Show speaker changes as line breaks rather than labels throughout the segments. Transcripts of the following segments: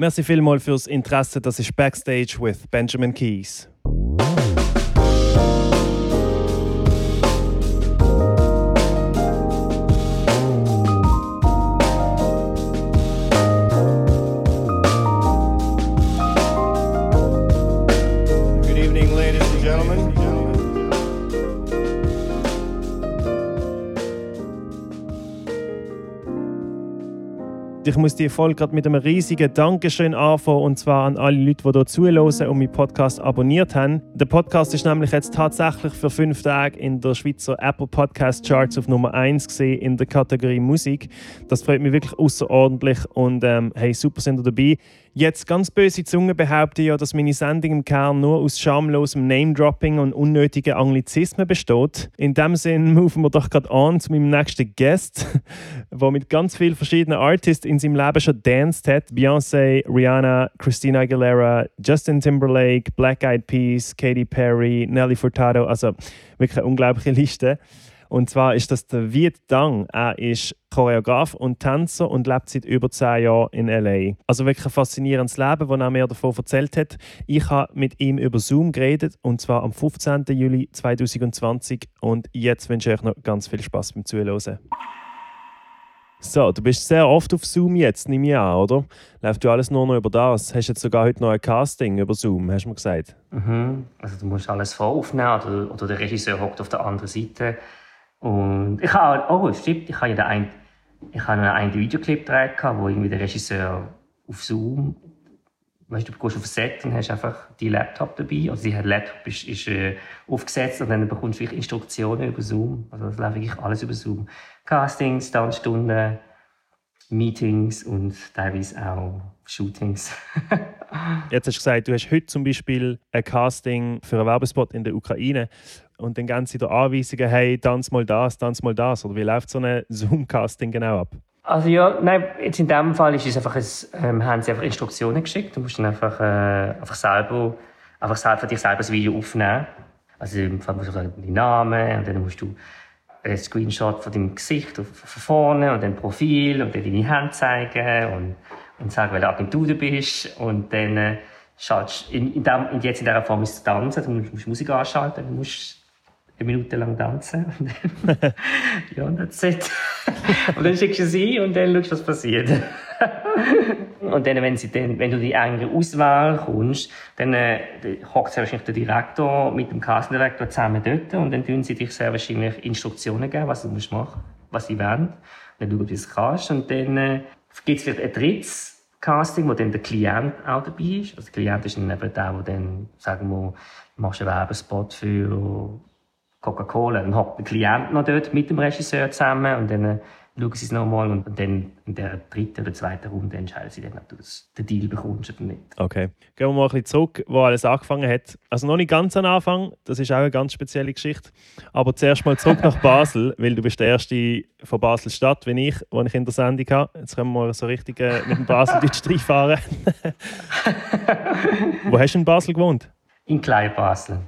Merci vielmals fürs Interesse. Das ist Backstage with Benjamin Keys. Ich muss die Folge gerade mit einem riesigen Dankeschön anfangen und zwar an alle Leute, die hier zuhören und meinen Podcast abonniert haben. Der Podcast ist nämlich jetzt tatsächlich für fünf Tage in der Schweizer Apple Podcast Charts auf Nummer 1 gesehen in der Kategorie Musik. Das freut mich wirklich außerordentlich und ähm, hey, super sind ihr dabei. Jetzt ganz böse Zungen behaupten ja, dass meine Sendung im Kern nur aus schamlosem Name-Dropping und unnötigen Anglizismen besteht. In dem Sinn moven wir doch gerade an zu meinem nächsten Guest, der mit ganz vielen verschiedenen Artists in seinem Leben schon danced hat. Beyoncé, Rihanna, Christina Aguilera, Justin Timberlake, Black Eyed Peas, Katy Perry, Nelly Furtado. Also wirklich eine unglaubliche Liste. Und zwar ist das der Viet Dang. Er ist Choreograf und Tänzer und lebt seit über zehn Jahren in LA. Also wirklich ein faszinierendes Leben, das er mir davon erzählt hat. Ich habe mit ihm über Zoom geredet und zwar am 15. Juli 2020. Und jetzt wünsche ich euch noch ganz viel Spaß beim Zuhören. So, du bist sehr oft auf Zoom jetzt, nehme ich an, oder? Läuft du alles nur noch über das? Hast du jetzt sogar heute noch ein Casting über Zoom, hast du mir gesagt?
Mhm. Also du musst alles voraufnehmen oder, oder der Regisseur hockt auf der anderen Seite und ich habe, oh, stimmt, ich habe ja einen, ich habe einen Videoclip gedreht, wo irgendwie der Regisseur auf Zoom, weißt du, du gehst auf ein Set und hast einfach die Laptop dabei, also der Laptop ist, ist äh, aufgesetzt und dann bekommst du Instruktionen über Zoom, also das läuft wirklich alles über Zoom. Castings, Tanzstunden, Meetings und teilweise auch Shootings.
Jetzt hast du gesagt, du hast heute zum Beispiel ein Casting für einen Werbespot in der Ukraine und dann geben sie dir Anweisungen, hey, tanz mal das, tanz mal das. Oder wie läuft so ein Zoom-Casting genau ab?
Also ja, nein, jetzt in dem Fall ist es einfach ein, ähm, haben sie einfach Instruktionen geschickt. Du musst dann einfach, äh, einfach selber, einfach selber, dich selber das Video aufnehmen. Also im Fall musst du sagen, deinen Namen und dann musst du ein Screenshot von deinem Gesicht von vorne und dann Profil und dann deine Hände zeigen und, und sagen, welche Agentur du bist und dann äh, schaltest, in, in, dem, in jetzt in dieser Form ist es tanzen, du musst Musik anschalten, du musst eine Minute lang tanzen. ja, that's it. und dann schickst du sie und dann schaust, was passiert. und dann, wenn, sie dann, wenn du die enge Auswahl kommst, dann äh, hockt sehr wahrscheinlich der Direktor mit dem Kassendirektor zusammen dort und dann tun sie dich sehr wahrscheinlich Instruktionen geben, was du musst machen, was sie wollen. Und dann schauen, wie du es kannst. Und dann äh, gibt es vielleicht ein drittes Casting, wo dann der Klient auch dabei ist. Also der Klient ist dann eben der, der dann, sagen wir, machst einen Werbespot für Coca-Cola. Dann hockt der Klient noch dort mit dem Regisseur zusammen und dann schauen sie es nochmal und dann in der dritten oder zweiten Runde entscheiden sie dann, ob du den Deal bekommst oder nicht.
Okay. Gehen wir mal ein bisschen zurück, wo alles angefangen hat. Also noch nicht ganz am Anfang, das ist auch eine ganz spezielle Geschichte. Aber zuerst mal zurück nach Basel, weil du bist der Erste von Basel-Stadt, wie ich, wo ich in der Sendung habe. Jetzt können wir so richtig äh, mit dem Basel-Deutsch reinfahren. wo hast du in Basel gewohnt?
In Klein-Basel.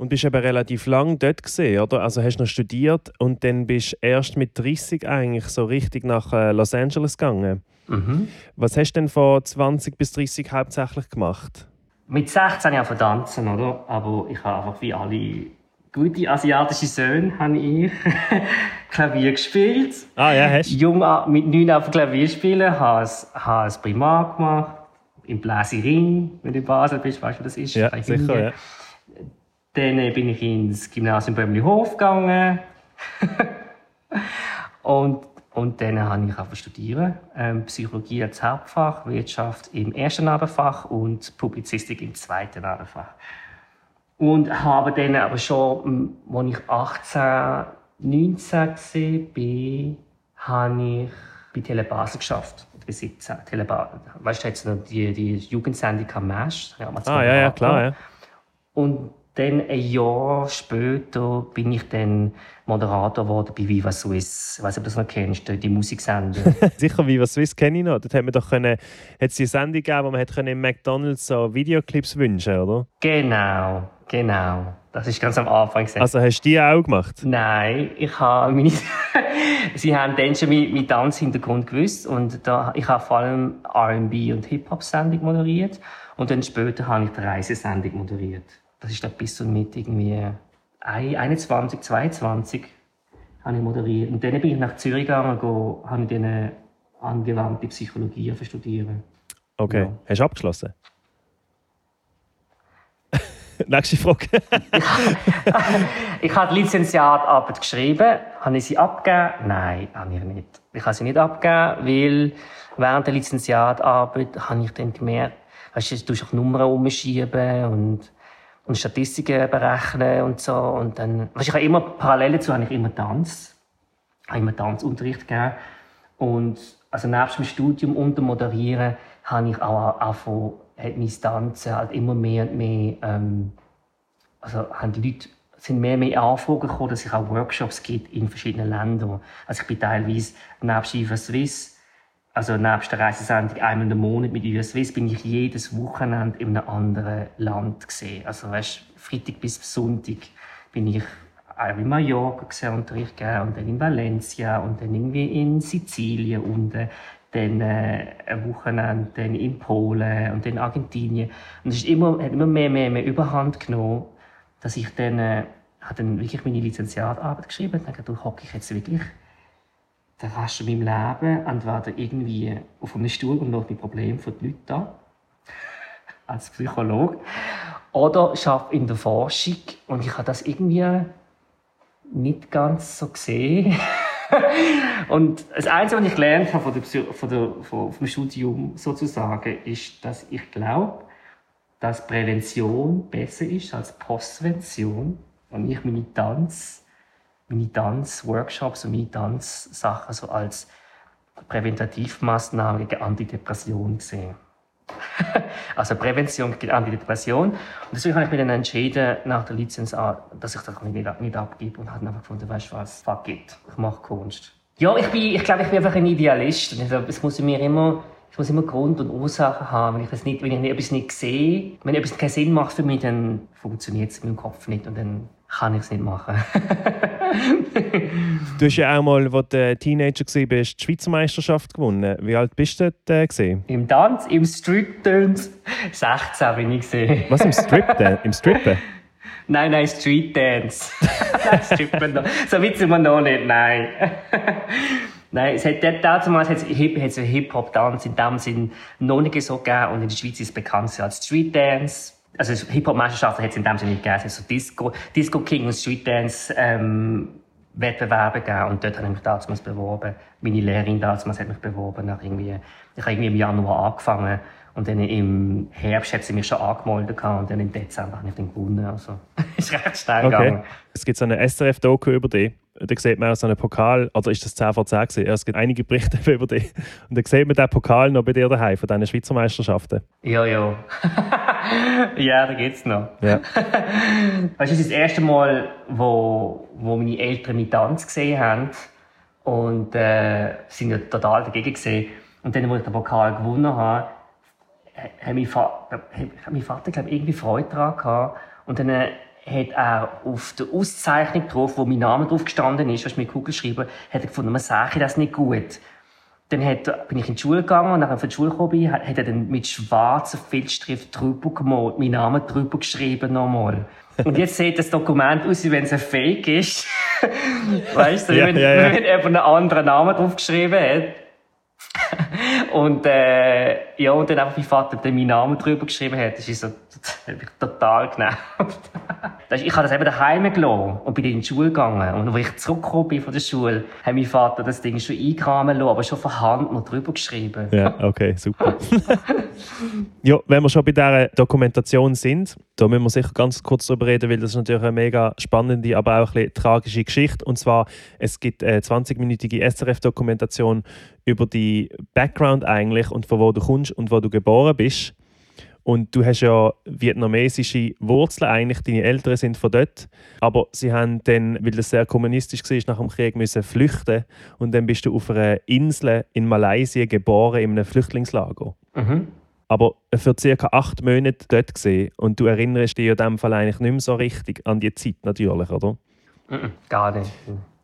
Und bist eben relativ lang dort gesehen, oder? Also hast du noch studiert und dann bist du erst mit 30 eigentlich so richtig nach äh, Los Angeles gegangen. Mhm. Was hast du denn von 20 bis 30 hauptsächlich gemacht?
Mit 16 habe ich tanzen, oder? Aber ich habe einfach wie alle gute asiatische Söhne habe ich Klavier gespielt.
Ah ja, hast du?
Jung mit 9 auf Klavier spielen, habe ein Primar gemacht. Im Bläsering, wenn du in Basel bist, weißt du, was das ist?
Ja, sicher, ja.
Dann bin ich ins Gymnasium Böhmli-Hof gegangen. und, und dann habe ich einfach studieren. Ähm, Psychologie als Hauptfach, Wirtschaft im ersten Nebenfach und Publizistik im zweiten Nebenfach. Und habe dann aber schon, als ich 18, 19 war, habe ich bei Telebasel geschafft. Bei 17. Telebasel. Weißt du, jetzt noch die, die Jugendsendung am Mesh.
Ah, ja, ja, klar, ja.
Und dann ein Jahr später bin ich dann Moderator geworden bei Viva Swiss. Ich weiß nicht, ob du das noch kennst, die Musiksendung.
Sicher, Viva Swiss kenne ich noch. Dort hat man doch können, hat es eine Sendung gegeben, wo man hat können im McDonalds so Videoclips wünschen oder?
Genau, Genau. Das ist ganz am Anfang. Gewesen.
Also hast du die auch gemacht?
Nein, ich habe meine Sie haben dann schon meinen Tanzhintergrund gewusst und da, ich habe vor allem R&B und Hip-Hop-Sendung moderiert und dann später habe ich die Reisesendung moderiert. Das ist dann bis zu mit irgendwie 21, 22 habe ich moderiert. Und dann bin ich nach Zürich gegangen und habe dann angewandte Psychologie studieren.
Okay. Ja. Hast du abgeschlossen? Nächste Frage.
ich habe die Lizenziatarbeit geschrieben. Habe ich sie abgegeben? Nein, habe ich nicht. Ich habe sie nicht abgegeben, weil während der Lizenziatarbeit habe ich dann gemerkt, weißt du, du musst auch Nummern umschieben und, und Statistiken berechnen und so. Und dann, weißt, ich habe immer, parallel dazu habe ich immer Tanz, habe immer Tanzunterricht gegeben. Und, also nebst dem Studium und dem Moderieren habe ich auch, von, hat mein Tanzen halt immer mehr und mehr, ähm, also haben die Leute, sind mehr und mehr Anfragen gekommen, dass es auch Workshops gibt in verschiedenen Ländern. Also ich bin teilweise nebst IFA Swiss, also nebst der Reisesendung einmal im Monat mit IFA Swiss, bin ich jedes Wochenende in einem anderen Land gesehen. Also weißt, Freitag bis Sonntag bin ich auch in Mallorca gesehen, Unterricht und dann in Valencia und dann irgendwie in Sizilien unten dann äh, ein Wochenende dann in Polen und dann in Argentinien. Und es immer, hat immer mehr, mehr, mehr Überhand genommen, dass ich dann, äh, dann wirklich meine Lizenziatarbeit geschrieben habe. Dachte, hocke ich jetzt wirklich den Rest von meinem Leben entweder irgendwie auf einem Stuhl und schaue die Probleme von den Leuten an, als Psychologe, oder arbeite in der Forschung. Und ich habe das irgendwie nicht ganz so gesehen. und das Einzige, was ich gelernt habe von der, von der, von, vom Studium sozusagen, ist, dass ich glaube, dass Prävention besser ist als Postvention und ich meine Tanz, meine Tanzworkshops und meine Tanzsachen so als Präventativmaßnahme gegen Antidepression sehe. also Prävention gegen Antidepression. Und deswegen habe ich mich dann entschieden, nach der Lizenz, dass ich das nicht, nicht abgebe und habe einfach gefunden, weißt du was, fuck it, ich mache Kunst. Ja, ich, bin, ich glaube, ich bin einfach ein Idealist. Und ich glaube, es muss mir immer, ich muss immer Grund und Ursachen haben. Wenn ich, das nicht, wenn ich etwas nicht sehe, wenn etwas keinen Sinn macht für mich, dann funktioniert es in meinem Kopf nicht und dann kann ich es nicht machen.
du hast ja auch mal, als du Teenager warst, die Schweizer Meisterschaft gewonnen. Wie alt bist du dort? Gewesen?
Im Tanz, im Street Dance. 16 bin ich. Gewesen.
Was, im Strip Im Strippen?
Nein, nein, Street Dance. nein, Strippen noch. So weit sind wir noch nicht, nein. Nein, es hat damals hat es Hip-Hop-Tanz in dem Sinn noch nicht so gegeben und in der Schweiz ist es bekannt als Street Dance also Hip-Hop-Meisterschaften hat es in dem Sinne nicht gegeben. Es so Disco, Disco King und Street Dance ähm, Wettbewerbe gegeben und dort habe ich mich damals beworben. Meine Lehrerin damals hat mich beworben. Nach irgendwie, ich habe irgendwie im Januar angefangen und dann im Herbst hat sie mich schon angemeldet und dann im Dezember habe ich dann gewonnen. Also, ist recht schnell okay. gegangen.
Es gibt so eine SRF-Doku über dich da sieht man auch so einen Pokal, oder ist das 10 vor 10 gewesen? Es gibt einige Berichte über dich. Und da sieht man den Pokal noch bei dir daheim, von diesen Schweizer Meisterschaften.
Ja, ja. ja, da geht's noch.
Ja.
weißt du, das ist das erste Mal, wo, wo meine Eltern mich Tanz gesehen haben. Und äh, sind ja total dagegen gesehen. Und dann, als ich den Pokal gewonnen habe, hat mein, Vater, hat mein Vater glaub, irgendwie Freude daran gehabt. Und dann äh, hat er auf der Auszeichnung drauf, wo mein Name drauf gestanden ist, was ich mit Kugel geschrieben hat er gefunden, man sage das nicht gut. Dann hat, bin ich in die Schule gegangen und nachdem ich von der Schule gekommen bin, hat er dann mit schwarzer Filzstift drüber gemalt, meinen Namen drüber geschrieben nochmal. Und jetzt sieht das Dokument aus, wie wenn es ein Fake ist. weißt du, ja, wenn, ja, ja. wenn jemand einen anderen Namen drauf geschrieben hat. und, äh, ja, und dann einfach mein Vater dann meinen Namen drüber geschrieben hat. Das ist so, das hat mich total genervt. ich habe das eben daheim gelassen und bin in die Schule gegangen. Und als ich zurückgekommen bin von der Schule, hat mein Vater das Ding schon einkramen lassen, aber schon von Hand noch drüber geschrieben.
Ja, okay, super. ja, wenn wir schon bei dieser Dokumentation sind, da müssen wir sicher ganz kurz darüber reden, weil das ist natürlich eine mega spannende, aber auch ein bisschen tragische Geschichte. Und zwar, es gibt eine 20-minütige SRF-Dokumentation über die Background eigentlich und von wo du kommst und wo du geboren bist. Und du hast ja vietnamesische Wurzeln eigentlich, deine Eltern sind von dort. Aber sie haben dann, weil das sehr kommunistisch war, nach dem Krieg müssen flüchten. Und dann bist du auf einer Insel in Malaysia geboren, in einem Flüchtlingslager.
Mhm.
aber für ca. acht Monate dort gesehen und du erinnerst dich in dem Fall eigentlich nicht mehr so richtig an die Zeit natürlich, oder?
-mm, gar nicht.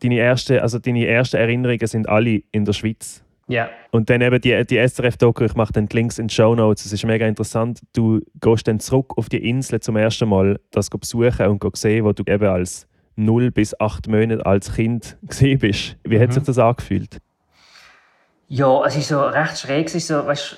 Deine, erste, also deine ersten Erinnerungen sind alle in der Schweiz.
Ja.
Und dann eben die, die SRF-Doku, ich mache dann die Links in die Show Notes. Es ist mega interessant. Du gehst dann zurück auf die Insel zum ersten Mal, das besuchen und sehen, wo du eben als 0 bis 8 Monate als Kind gesehen bist. Wie mhm. hat sich das angefühlt?
Ja, es ist so recht schräg. Es ist so, weißt,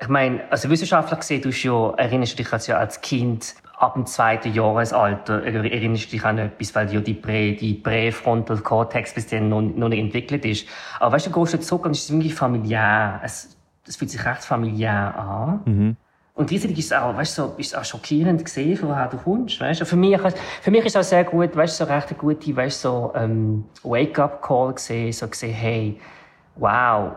ich meine, also wissenschaftlich gesehen, du ja, erinnerst du dich als, ja, als Kind ab dem zweiten Jahresalter erinnerst du dich an etwas, weil ja die, Prä, die Präfrontal Cortex bis dann noch, noch nicht entwickelt ist. Aber weißt du, du gehst du zurück und es ist irgendwie familiär. Es, es fühlt sich recht familiär an. Mhm. Und gleichzeitig ist es auch, weißt, so, ist es auch schockierend gesehen, woher du kommst, weißt. Für mich, für mich ist es auch sehr gut, weißt, so recht eine gute, weißt, so, ähm, Wake-up-Call gesehen, so gesehen, hey, wow.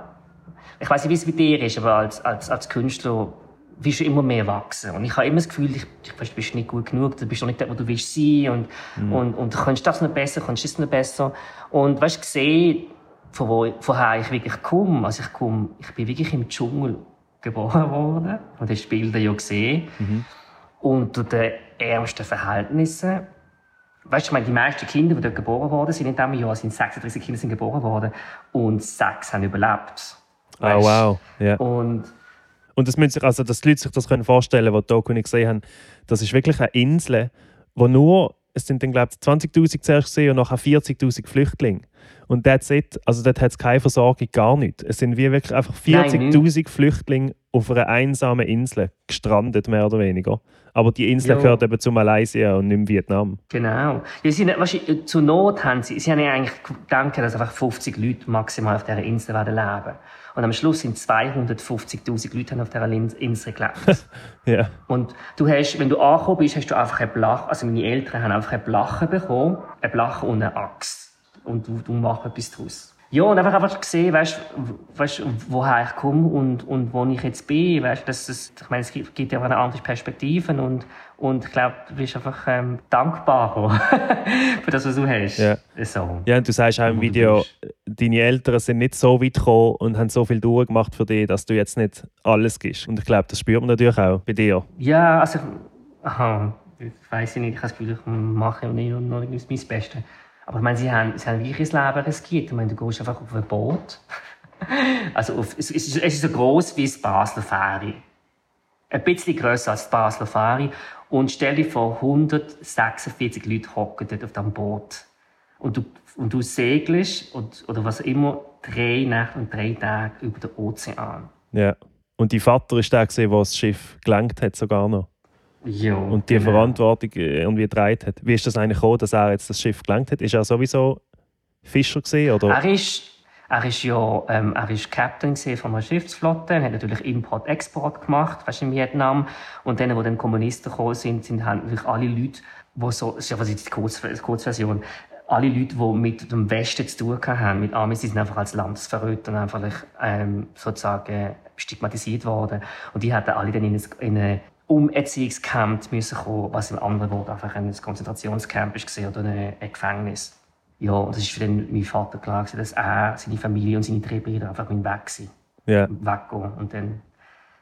Ich weiß nicht, wie es bei dir ist, aber als, als, als Künstler willst du immer mehr wachsen. Und ich habe immer das Gefühl, ich, ich, du bist nicht gut genug, du bist noch nicht dort, wo du willst sein, und, mhm. und, und du kannst das noch besser, kannst das noch besser. Und weißt, gesehen, von wo, woher ich wirklich komme. Also ich komme, ich bin wirklich im Dschungel geboren worden. Und hast Bilder ja gesehen. Mhm. Unter den ärmsten Verhältnissen. Weißt du, ich meine, die meisten Kinder, die dort geboren worden sind in diesem Jahr, sind 36 Kinder sind geboren worden. Und sechs haben überlebt.
Oh, weißt? Oh, wow. Ja.
Und,
und das müssen sich, also, dass die Leute sich das können vorstellen können, die Doku nicht gesehen haben, das ist wirklich eine Insel, wo nur, es sind dann, glaube ich, 20.000 zuerst gesehen und nachher 40.000 Flüchtlinge. Und that's it. Also dort hat es keine Versorgung, gar nicht. Es sind wie wirklich einfach 40'000 Flüchtlinge auf einer einsamen Insel gestrandet, mehr oder weniger. Aber die Insel jo. gehört eben zu Malaysia und nicht Vietnam.
Genau. Ja, sie, weißt, zur Not haben sie, sie haben ja eigentlich gedacht, dass einfach 50 Leute maximal auf dieser Insel werden leben Und am Schluss sind 250.000 Leute auf dieser Insel gelebt.
ja.
Und du hast, wenn du angekommen bist, hast du einfach ein Blach, also meine Eltern haben einfach ein Blachen bekommen, ein Blachen und eine Axt und du, du machst etwas daraus. Ja, und einfach, einfach gesehen, weißt, weißt, woher ich komme und, und wo ich jetzt bin. Weißt, dass es, ich meine, es gibt, ja auch eine andere Perspektive und, und ich glaube, du bist einfach ähm, dankbar für das, was du hast.
Ja.
So.
ja, und du sagst auch im Video, deine Eltern sind nicht so weit gekommen und haben so viel durchgemacht für dich, dass du jetzt nicht alles gibst. Und ich glaube, das spürt man natürlich auch bei dir.
Ja, also, aha, ich weiß nicht, ich habe das Gefühl, ich mache noch nicht, noch nicht mein Bestes. Aber ich meine, sie haben, sie haben wirklich ein Leben riskiert. Ich meine, du gehst einfach auf ein Boot. also auf, es, ist, es ist so groß wie das Basler Ferry. Ein bisschen grösser als das Basler Ferry. Und stell dir vor, 146 Leute hocken dort auf diesem Boot. Und du, und du segelst, und, oder was immer, drei Nächte und drei Tage über den Ozean.
Ja. Und dein Vater war der, der das Schiff gelenkt hat, sogar noch.
Ja,
und die genau. Verantwortung äh, irgendwie getragen hat. Wie ist das eigentlich gekommen, dass er jetzt das Schiff gelenkt hat? Ist er sowieso Fischer gesehen oder?
Er ist, er ist ja, ähm, er ist Captain von einer Schiffsflotte, er hat natürlich Import-Export gemacht, weißt, in Vietnam. Und dann, wo dann Kommunisten gekommen sind, sind haben natürlich alle Leute, die so, ja was die Kurz, Kurzversion, alle Leute, die mit dem Westen zu tun haben, mit Amis, sind einfach als Landesverräter einfach ähm, sozusagen stigmatisiert worden. Und die hatten alle dann in eine, in eine Umerziehungscamp müssen kommen, was im anderen Wort einfach ein Konzentrationscamp ist oder ein Gefängnis. Ja, und das ist für den, mein Vater klar dass er, seine Familie und seine drei Brüder einfach weg waren.
Yeah.
Weggehen. Und dann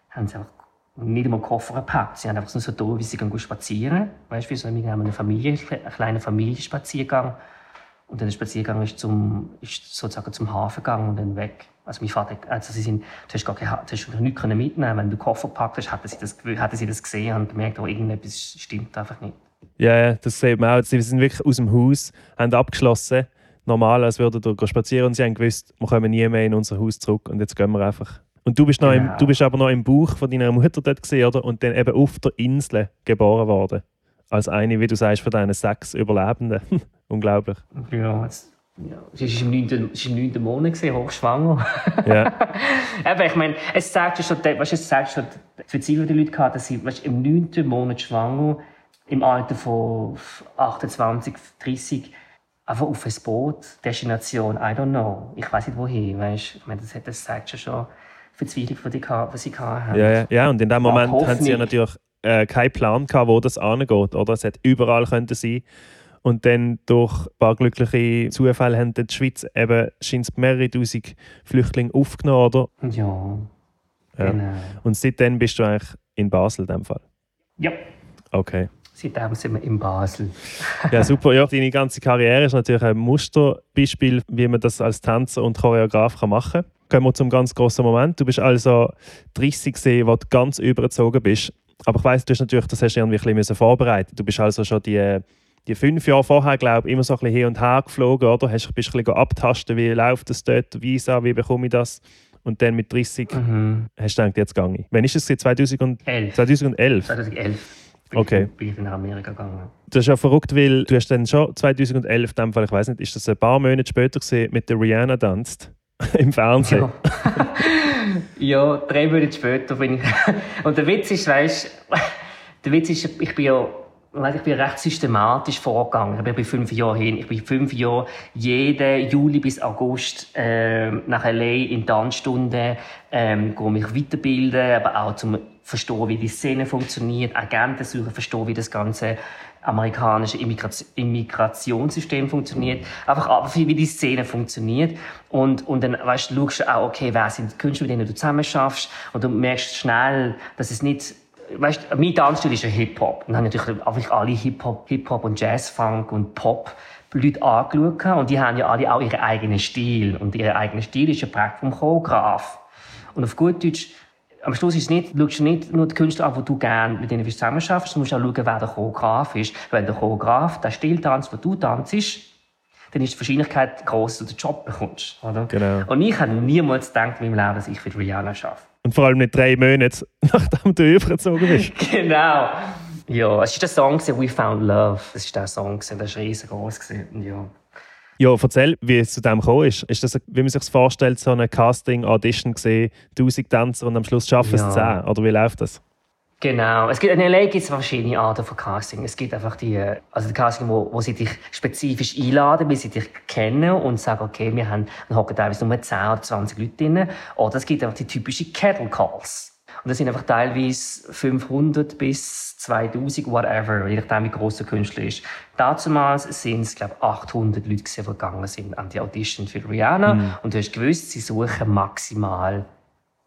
haben sie einfach nicht einmal Koffer gepackt. Sie haben einfach so da, wie sie gehen spazieren. Weißt du, so eine Familie, einen kleinen Familienspaziergang. Und dann der Spaziergang ist, zum, ist sozusagen zum Hafen gegangen und dann weg. Also mein Vater, also sie sind, du hast gar keine, du hast nichts mitnehmen Wenn du Koffer packt hast, hatten sie das, hatten sie das gesehen und gemerkt, oh, irgendetwas stimmt einfach nicht.
Ja, ja, das sieht man auch. Sie sind wirklich aus dem Haus, haben abgeschlossen. Normal, als würden wir spazieren und sie haben gewusst, wir kommen nie mehr in unser Haus zurück und jetzt gehen wir einfach. Und du bist, noch genau. im, du bist aber noch im Bauch von deiner Mutter dort gesehen, oder? Und dann eben auf der Insel geboren worden. Als eine, wie du sagst, von deinen sechs Überlebenden. Unglaublich.
Ja, jetzt ja, sie war im 9. Im 9. Monat, gewesen, hochschwanger.
Ja.
Eben, ich meine, es zeigt schon, weißt, es zeigt schon die Verzweiflung der Leute dass sie weißt, im 9. Monat schwanger, im Alter von 28, 30, einfach auf ein Boot, Destination, I don't know. Ich weiß nicht wohin, weißt Ich meine, das, das zeigt schon Verzweiflung, die, die sie hatten.
Ja, ja, ja, und in dem Moment haben sie ja natürlich äh, keinen Plan gehabt, wo das angeht, oder? Es hätte überall könnte sein und dann durch ein paar glückliche Zufälle haben die Schweiz eben scheint mehrere tausend Flüchtlinge aufgenommen, oder?
Ja.
Ja.
Genau.
Und seitdem bist du eigentlich in Basel in dem Fall?
Ja,
Okay.
Seitdem sind wir in Basel.
Ja, super. Ja, deine ganze Karriere ist natürlich ein Musterbeispiel, wie man das als Tänzer und Choreograf kann machen kann. Kommen wir zum ganz grossen Moment. Du bist also 30 gesehen, wo du ganz übergezogen bist. Aber ich weiss, du hast natürlich, das hast du irgendwie ein bisschen vorbereitet. Du bist also schon die, die fünf Jahre vorher, glaube ich, immer so ein bisschen hin und her geflogen, oder? Hast, bist ein bisschen abtasten, wie läuft das dort, Visa, wie bekomme ich das? Und dann mit 30
Mhm.
hast du gedacht, jetzt gehe ich. Wann ist es? 2000
Elf.
2011?
2011 bin,
Okay.
ich, bin ich nach Amerika gegangen.
Das ist ja verrückt, weil du hast dann schon 2011, in dem Fall, ich weiß nicht, ist das ein paar Monate später gesehen, mit der Rihanna tanzt im Fernsehen.
Ja. ja, drei Monate später bin ich. Und der Witz ist, weißt der Witz ist, ich bin ja, ich bin recht systematisch vorgegangen. Ich bin bei fünf Jahren hin. Ich bin fünf Jahre jeden Juli bis August ähm, nach LA in Tanzstunden, ähm, gehe mich weiterbilden, aber auch zum verstehen, wie die Szene funktioniert, Agenten suchen, verstehen, wie das ganze amerikanische Immigration- Immigrationssystem funktioniert, einfach ab, wie die Szene funktioniert. Und, und dann weißt, schaust du auch, okay, wer sind die Künstler, mit denen du zusammen schaffst und du merkst schnell, dass es nicht weißt, mein Tanzstil ist ja Hip-Hop. Und dann habe ich natürlich einfach alle Hip-Hop Hip-Hop und Jazz-Funk und Pop Leute angeschaut. Und die haben ja alle auch ihren eigenen Stil. Und ihr eigener Stil ist ja prägt vom Choreograf und auf gut Deutsch am Schluss ist nicht, schaust du nicht nur die Künstler an, die du gerne mit denen zusammen schaffst, du musst auch schauen, wer der Choreograf ist. Wenn der Choreograf den Stil tanzt, den du tanzt, dann ist die Wahrscheinlichkeit groß, dass du den Job bekommst. Oder?
Genau.
Und ich habe niemals gedacht in meinem Leben, dass ich für Rihanna arbeite.
Und vor allem nicht drei Monate, nachdem du übergezogen bist.
genau. Ja, es war der Song «We Found Love». Das war der Song, der war riesengroß. Ja.
Ja, erzähl, wie es zu dem gekommen ist. Ist das, wie man sich vorstellt, so eine Casting-Audition gesehen, 1000 Tänzer und am Schluss schaffen es
Ja.
10? Oder wie läuft das?
Genau. Es gibt, in LA gibt es verschiedene Arten von Casting. Es gibt einfach die, also die Casting, wo, wo sie dich spezifisch einladen, weil sie dich kennen und sagen, okay, wir haben, hocken teilweise nur 10 oder 20 Leute drin. Oder es gibt einfach die typischen Kettle Calls. Und das sind einfach teilweise 500 bis 2000, whatever, je nachdem, wie gross der Künstler ist. Damals sind es, glaube ich, 800 Leute, die gegangen sind an die Audition für Rihanna. Und du hast gewusst, sie suchen maximal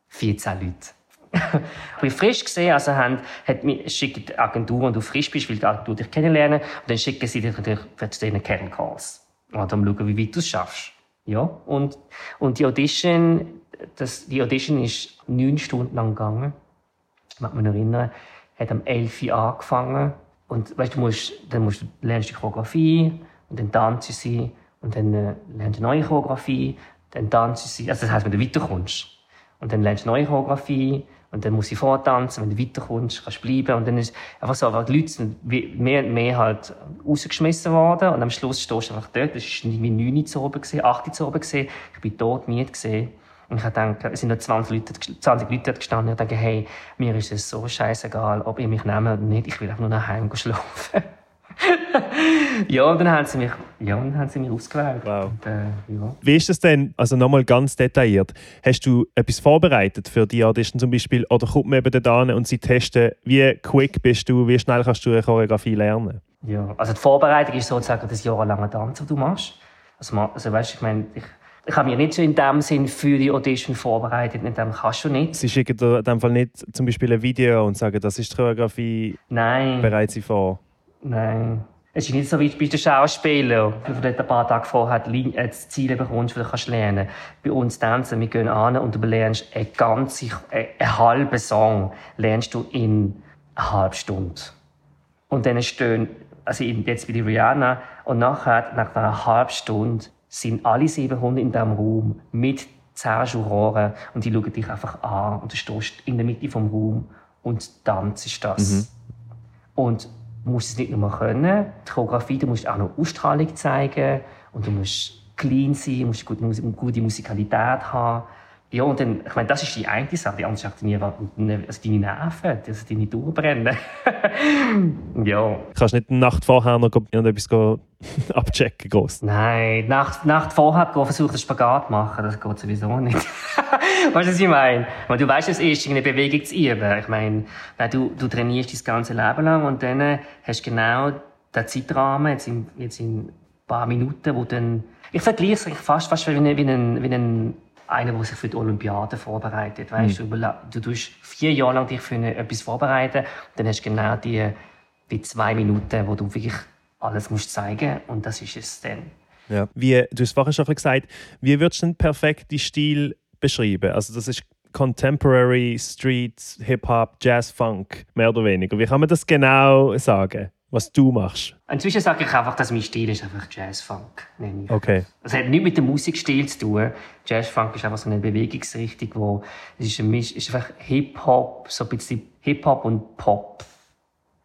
14 Leute. ich bin frisch gesehen, also haben, hat mir, schickt die Agentur, wenn du frisch bist, will die Agentur dich kennenlernen, und dann schicken sie dich natürlich für zu diesen Cattle Calls. Und dann schauen, wie weit du es schaffst. Ja, und, und die Audition, das, die Audition ist neun Stunden lang gegangen. Ich mag mich erinnern, hat am 11 Uhr angefangen. Und weißt, du musst, dann musst du, lernst du die Choreografie, und dann tanzen sie, und dann äh, lernst du eine neue Choreografie, dann tanzen sie, also das heisst, wenn du weiterkommst. Und dann lernst du neue Choreografie und dann musst du vortanzen. Wenn du weiterkommst, kannst du bleiben. Und dann ist einfach so, die Leute sind wie- mehr und mehr halt rausgeschmissen worden. Und am Schluss stehst du einfach dort. Das war irgendwie 9 Uhr zu oben, gewesen, 8 Uhr zu oben. Ich bin tot müde. gewesen. Und ich habe gedacht, es sind noch 20 Leute, 20 Leute gestanden. Ich dachte, hey, mir ist es so scheißegal, ob ihr mich nehmt oder nicht. Ich will einfach nur nach Hause schlafen. ja, und dann haben sie mich, ja, dann haben sie mich ausgewählt.
Wow.
Und, äh, ja.
Wie ist das denn, also nochmal ganz detailliert, hast du etwas vorbereitet für die Audition zum Beispiel oder kommt man eben da und sie testen, wie quick bist du, wie schnell kannst du eine Choreografie lernen?
Ja, also die Vorbereitung ist sozusagen das jahrelange Tanz, das du machst. Also, also weißt, ich meine, ich, ich habe mich nicht so in dem Sinn für die Audition vorbereitet, in dem kannst du nicht.
Sie schicken dir in dem Fall nicht zum Beispiel ein Video und sagen, das ist die Choreografie,
Nein,
bereits sie vor.
nein. Es ist nicht so wie bei den Schauspielern, wo du dort ein paar Tage vorher äh, das Ziel bekommst, das du kannst lernen. Bei uns tanzen, wir gehen an und du lernst eine ganze, äh, einen halben Song lernst du in einer halben Stunde. Und dann stehen, also jetzt bei Rihanna, und nachher, nach einer halben Stunde, sind alle 700 in diesem Raum mit 10 Juroren und die schauen dich einfach an und du stehst in der Mitte vom Raum und tanzt das. Und du musst es nicht nur können, die Choreografie, du musst auch noch Ausstrahlung zeigen und du musst clean sein, du musst gute, gute Musikalität haben. Ja, und dann, ich meine, das ist die eine Sache, die andere Sache, deine, also deine Nerven, also deine durchbrennen. ja,
Du kannst nicht eine Nacht vorher noch go abchecken groß.
nein, Nacht, Nacht vorher gehen, versuchen, den Spagat zu machen, das geht sowieso nicht. weißt du, was ich meine? Weil du weißt, es ist, eine Bewegung zu üben. Ich meine, nein, du, du trainierst das ganze Leben lang und dann hast du genau den Zeitrahmen, jetzt in, jetzt in ein paar Minuten, wo dann, ich vergleiche es fast, fast wie ein, wie ein, wie ein einer, der sich für die Olympiade vorbereitet. Weißt, mhm. du, du tust vier Jahre lang dich für etwas vorbereiten dann hast du genau die, die zwei Minuten, wo du wirklich alles musst zeigen und das ist es dann.
Ja. Wie, du hast vorhin schon gesagt, wie würdest du den perfekten Stil beschreiben? Also das ist Contemporary, Street, Hip-Hop, Jazz, Funk, mehr oder weniger. Wie kann man das genau sagen? Was du machst?
Inzwischen sage ich einfach, dass mein Stil ist einfach Jazz-Funk.
Okay.
Das hat nichts mit dem Musikstil zu tun. Jazz-Funk ist einfach so eine Bewegungsrichtung, wo es ist, ein Misch, ist einfach Hip-Hop, so ein bisschen Hip-Hop und Pop.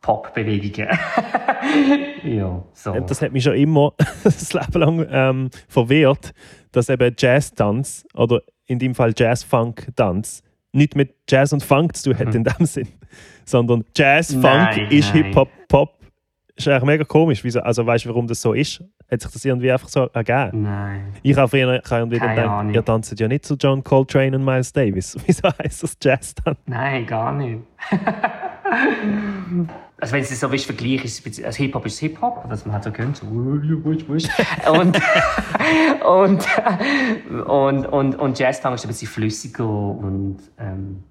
Pop-Bewegungen. ja, so.
Das hat mich schon immer das Leben lang ähm, verwirrt, dass eben Jazz-Tanz oder in dem Fall Jazz-Funk-Tanz nicht mit Jazz und Funk zu tun hat mhm. in dem Sinn, sondern Jazz-Funk ist Hip-Hop, Pop ist eigentlich mega komisch. Wieso, also weißt du, warum das so ist? Hat sich das irgendwie einfach so ergeben?
Nein.
Ich habe früher irgendwie gedacht, ihr tanzt ja nicht zu John Coltrane und Miles Davis. Wieso heißt das Jazz dann?
Nein, gar nicht. also wenn es so ist, vergleich ist also Hip-Hop ist Hip-Hop, was man halt so kennt, so und, und, und, und, und Jazz-Tango ist ein bisschen flüssiger und ähm,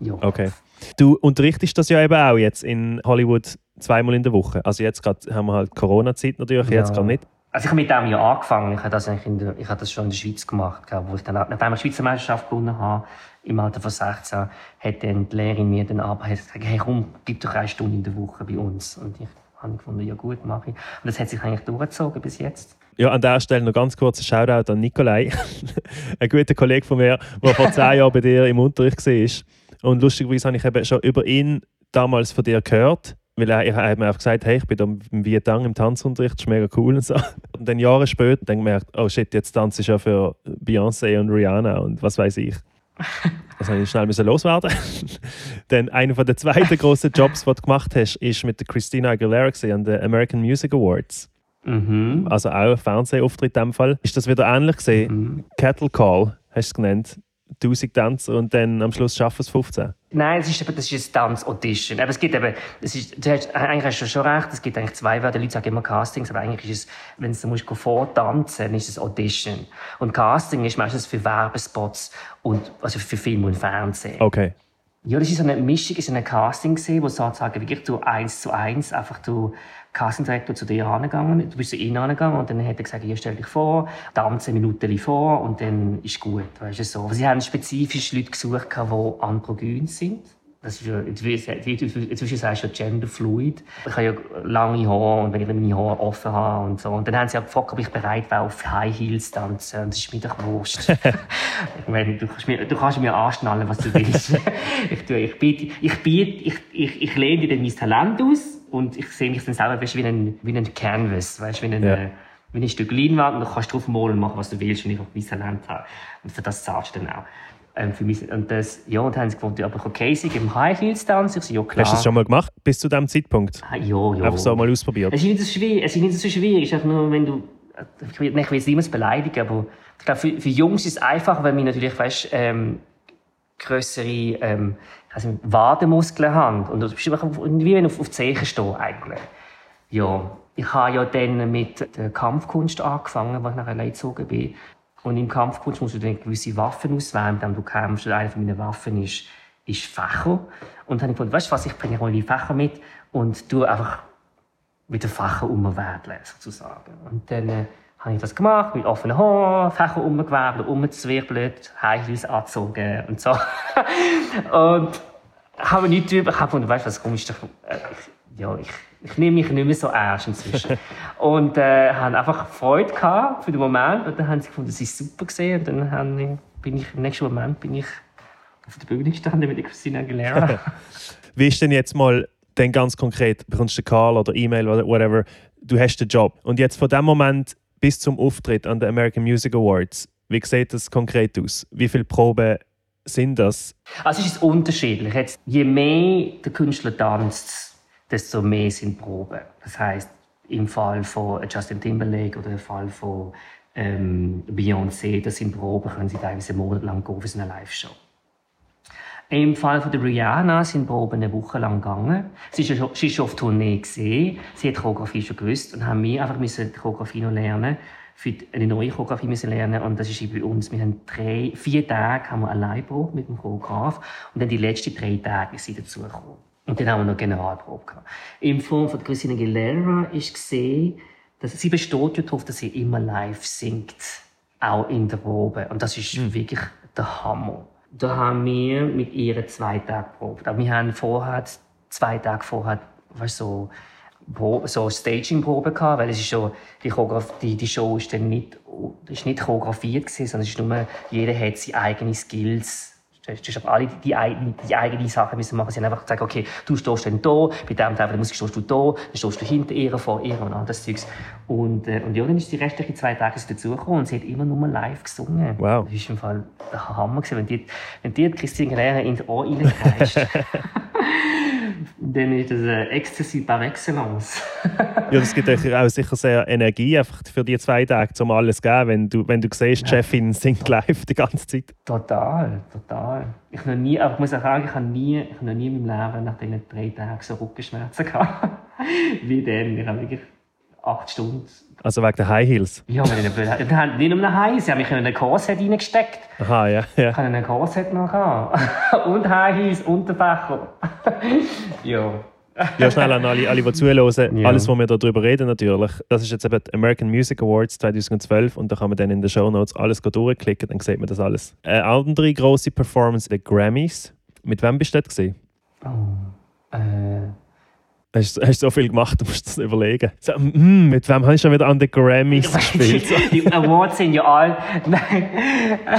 ja.
Okay. Du unterrichtest das ja eben auch jetzt in Hollywood zweimal in der Woche. Also jetzt grad haben wir halt Corona-Zeit natürlich, ja. jetzt gerade nicht.
Also ich habe mit dem ja angefangen. Ich habe das, der, ich habe das schon in der Schweiz gemacht, wo ich dann, nachdem ich die Schweizer Meisterschaft gewonnen habe, im Alter von 16, hat dann die Lehrerin mir dann aber gesagt, hey komm, gib doch eine Stunde in der Woche bei uns. Und ich habe gefunden, ja gut, mache ich. Und das hat sich eigentlich durchgezogen bis jetzt.
Ja, an dieser Stelle noch ganz kurz ein Shoutout an Nikolai, ein guter Kollege von mir, der vor zehn Jahren bei dir im Unterricht war. Und lustigerweise habe ich eben schon über ihn damals von dir gehört weil er, er hat mir einfach gesagt, hey, ich bin da im Vietnam im Tanzunterricht, das ist mega cool und so. Und dann Jahre später dann gemerkt, oh shit, jetzt tanze ich ja für Beyoncé und Rihanna und was weiß ich. Das habe ich schnell müssen loswerden. dann einer der zweiten grossen Jobs, die du gemacht hast, ist mit der Christina Aguilera an den American Music Awards.
Mhm.
Also auch ein Fernsehauftritt in dem Fall. Ist das wieder ähnlich gesehen? Mhm. Cattle Call hast du es genannt. 1000 Tänzer und dann am Schluss schaffen es 15?
Nein, es ist, eben, das ist ein Tanz-Audition. Aber es gibt eben, es ist, du hast, eigentlich hast du schon recht, es gibt eigentlich zwei Wörter. Die Leute sagen immer Castings, aber eigentlich ist es, wenn du musst vortanzen, dann ist es Audition. Und Casting ist meistens für Werbespots und, also für Film und Fernsehen.
Okay.
Ja, das ist so eine Mischung, ist ein Casting gesehen, wo sozusagen wirklich du eins zu eins einfach du Kassendirektor zu dir angegangen, du bist zu ihm angegangen und dann hat er gesagt, hier stell dich vor, tanze Minuten vor und dann ist gut, weißt du, so. Sie haben spezifisch Leute gesucht, die androgyn sind. Das ist ja, inzwischen sagst du ja genderfluid. Ich habe ja lange Haare und wenn ich meine Haare offen habe und so. Und dann haben sie ja gefragt, ob ich bereit wäre, auf High Heels zu tanzen. Und das ist mir doch wurscht. ich meine, du kannst mir, du kannst mir anschnallen, was du willst. ich, tue, ich, biete, ich, biete, ich, ich, ich lehne dir dann mein Talent aus und ich sehe mich dann selber weißt, wie, ein, wie ein Canvas, weißt, wie, ein, ja. wie ein Stück Leinwand und du kannst drauf malen und machen, was du willst, wenn ich auch mein Talent habe. Und für das zahlst du dann auch. Ähm, für mich, und das, ja, und dann haben sie gefunden, aber ich okay, sie im High Heels tanzen. Ich so, ja, klar.
Hast du das schon mal gemacht, bis zu diesem Zeitpunkt?
Ah, ja, ja.
Einfach so mal ausprobiert?
Es ist nicht so schwierig, es ist nicht so schwierig, es ist einfach nur, wenn du, ich will, ich will jetzt niemals beleidigen, aber ich glaube, für, für Jungs ist es einfacher, wenn wir natürlich, weißt, ähm, größere, ähm, also Wadenmuskeln haben. Und du bist einfach wie wenn du auf, auf die Zeche stehst, eigentlich. Ja, ich habe ja dann mit der Kampfkunst angefangen, als ich nachher gezogen bin. Und im Kampfkunst musst du dann gewisse Waffen auswählen, wenn du kämpfst. Und eine von meinen Waffen ist, ist Fächer. Und dann habe ich gedacht, weißt du was, ich bringe die Fächer mit und du einfach mit den Fächern umwerdeln, sozusagen. Und dann äh, habe ich das gemacht, mit offenen Haaren, Fächer umgewirbelt, umgezwirbelt, Heels angezogen und so. und habe nichts drüber, ich habe gefunden, weißt du was, komisch, ich, äh, ich, ja, ich, ich nehme mich nicht mehr so ernst inzwischen. und äh, haben einfach Freude gehabt für den Moment und dann haben sie gefunden, das ist super gesehen und dann haben, bin ich, im nächsten Moment bin ich auf der Bühne gestanden mit der Christina Aguilera.
Wie ist denn jetzt mal denn ganz konkret, bekommst du einen Call oder E-Mail oder whatever, du hast den Job und jetzt von dem Moment bis zum Auftritt an den American Music Awards, wie sieht das konkret aus? Wie viele Proben sind das?
Also es ist unterschiedlich. Jetzt, je mehr der Künstler tanzt, desto mehr sind Proben. Das heißt, im Fall von Justin Timberlake oder im Fall von ähm, Beyoncé, das sind Proben, können sie teilweise monatelang gehen für so eine Live-Show. Im Fall von der Rihanna sind Proben eine Woche lang gegangen. Sie ist, schon, auf Tournee gesehen. Sie hat die Choreografie schon gewusst und haben wir einfach müssen die Choreografie noch lernen. für eine neue Choreografie müssen lernen und das ist bei uns. Wir haben drei, vier Tage haben wir allein probiert mit dem Choreograf und dann die letzten drei Tage ist sie dazugekommen. Und dann haben wir noch Generalprobe gehabt. Im Form von Christina Aguilera ist gesehen, dass sie besteht ja darauf, dass sie immer live singt, auch in der Probe. Und das ist mhm. wirklich der Hammer. Da haben wir mit ihr zwei Tage probiert. Aber wir haben vorher, zwei Tage vorher, weißt, so so Staging-Probe gehabt, weil es ist schon, die, die, die Show ist dann nicht, ist nicht choreografiert gewesen, sondern es ist nur, jeder hat seine eigenen Skills. Du hast alle die, die, die eigenen Sachen müssen machen. Sie haben einfach gesagt, okay, du stehst dann da, bei dem Teil der Musik stehst du da, dann stehst du hinter ihr, vor ihr und all das Zeugs. Und, äh, und ja, dann ist die restlichen zwei Tage dazugekommen und sie hat immer nur live gesungen.
Wow.
Das ist im Fall der Hammer gewesen, wenn die, wenn die Christine Lehrer ins Ohr reinkreist. dann ist das äh, Ecstasy par excellence.
ja, das gibt euch auch sicher sehr Energie einfach für die zwei Tage, um alles zu geben, wenn du, wenn du siehst, ja. Chefin singt live die ganze Zeit.
Total, total. Ich, noch nie, aber ich muss auch sagen, ich habe nie, ich habe noch nie in meinem Leben nach diesen drei Tagen so Rückenschmerzen gehabt wie dann. Ich habe wirklich acht Stunden.
Also wegen der High Heels?
Ja, weil ich nicht, nur High Heels, ich habe mich in einen Korsett reingesteckt.
Aha, ja. ja.
Ich hatte einen Korsett noch. und High Heels und den Becher. ja.
ja, schnell an alle, alle die zuhören. Ja. Alles, was wir darüber reden, natürlich. Das ist jetzt eben die American Music Awards 2012 und da kann man dann in den Show Notes alles durchklicken, dann sieht man das alles. Eine andere grosse Performance, die Grammys. Mit wem bist du dort?
Oh, äh.
Hast, hast so viel gemacht, du musst das überlegen. So, mm, mit wem hast du schon wieder an den Grammys gespielt?
die Awards sind ja all. Nein,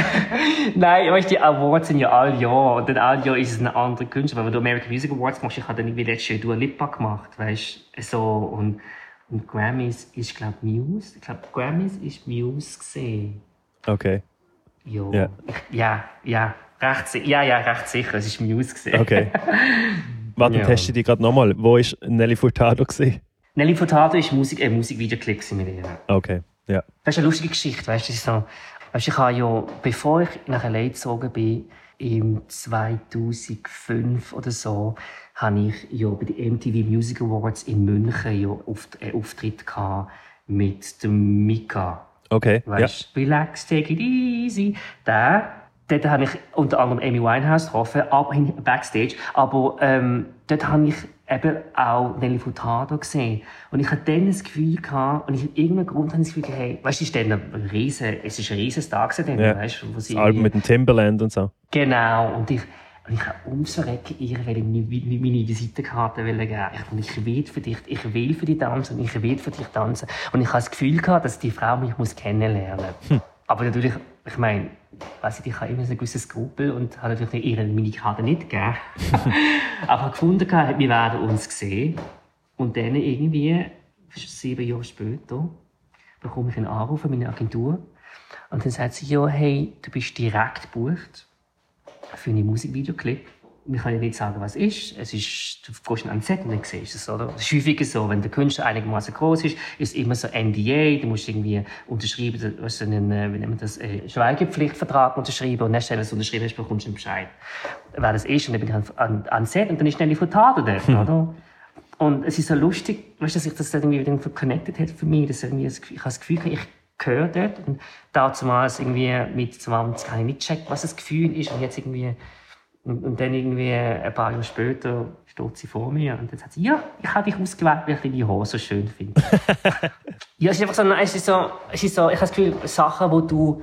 Nein weißt, die Awards sind ja all Jahr. Und dann all Jahr ist es ein anderer Künstler. Weil wenn du American Music Awards machst, ich habe dann wie letztes Jahr Dua Lipa gemacht, weißt so. Und, und Grammys ist, glaube ich, Muse. Ich glaube, Grammys ist Muse gesehen.
Okay.
Jo. Ja. ja, ja, recht, ja, ja, recht sicher. Es ist Muse gesehen.
Okay. Warte, ja. teste dich gerade nochmal. Wo war Nelly Furtado? Gewesen?
Nelly Furtado war Musik, äh, Musikvideoclip mit ihr.
Okay, ja.
Das ist eine lustige Geschichte, weißt du? So, weißt, ich habe ja, bevor ich nach LA gezogen bin, im 2005 oder so, habe ich ja bei den MTV Music Awards in München ja einen Auftritt gehabt mit dem Mika.
Okay.
Weißt ja. relax, take it easy. Der dort habe ich unter anderem Amy Winehouse getroffen, backstage. Aber ähm, dort habe ich eben auch Nelly Furtado gesehen. Und ich hatte dann das Gefühl gehabt, und ich, irgendeinen Grund habe ich das Gefühl hey, weißt du, ist dann ein riesen, es ist ein riesen Star gewesen,
ja. weißt, wo sie das Album mit dem Timberland und so.
Genau. Und ich, und ich habe ums Verrecken ihr meine, meine Visitenkarte geben. Ich, ich will für dich, ich will für dich tanzen und ich will für dich tanzen. Und ich habe das Gefühl gehabt, dass die Frau mich muss kennenlernen muss. Hm. Aber natürlich, ich meine, weiss ich, ich habe immer so ein gewisses Skrupel und habe natürlich ihre meine Karte nicht gegeben. Aber gefunden gehabt, wir werden uns sehen. Und dann irgendwie, sieben Jahre später, bekomme ich einen Anruf von meiner Agentur. Und dann sagt sie, ja, hey, du bist direkt gebucht für einen Musikvideoclip wir können nicht sagen, was ist. Es ist, du gehst an Set und dann siehst du es, oder? Es ist häufig so, wenn der Künstler einigermaßen groß ist, ist es immer so NDA, du musst irgendwie unterschreiben, du hast einen, äh, wie nennt man das, äh, Schweigepflichtvertrag unterschreiben und dann, wenn du es unterschrieben hast, bekommst du einen Bescheid, wer das ist. Und dann bin ich an, an Set und dann ist schnell die Fotade dort, hm. oder? Und es ist so lustig, weißt, dass sich das irgendwie wieder connected hat für mich, dass irgendwie, ich habe das Gefühl, ich gehöre dort und damals irgendwie mit 20 kann ich nicht checken, was das Gefühl ist und jetzt irgendwie und, und dann irgendwie ein paar Jahre später steht sie vor mir und dann sagt sie, ja, ich habe dich ausgewählt, weil ich deine Hose so schön finde. ja, es ist einfach so, es ist so, es ist so, ich habe das Gefühl, Sachen, die du,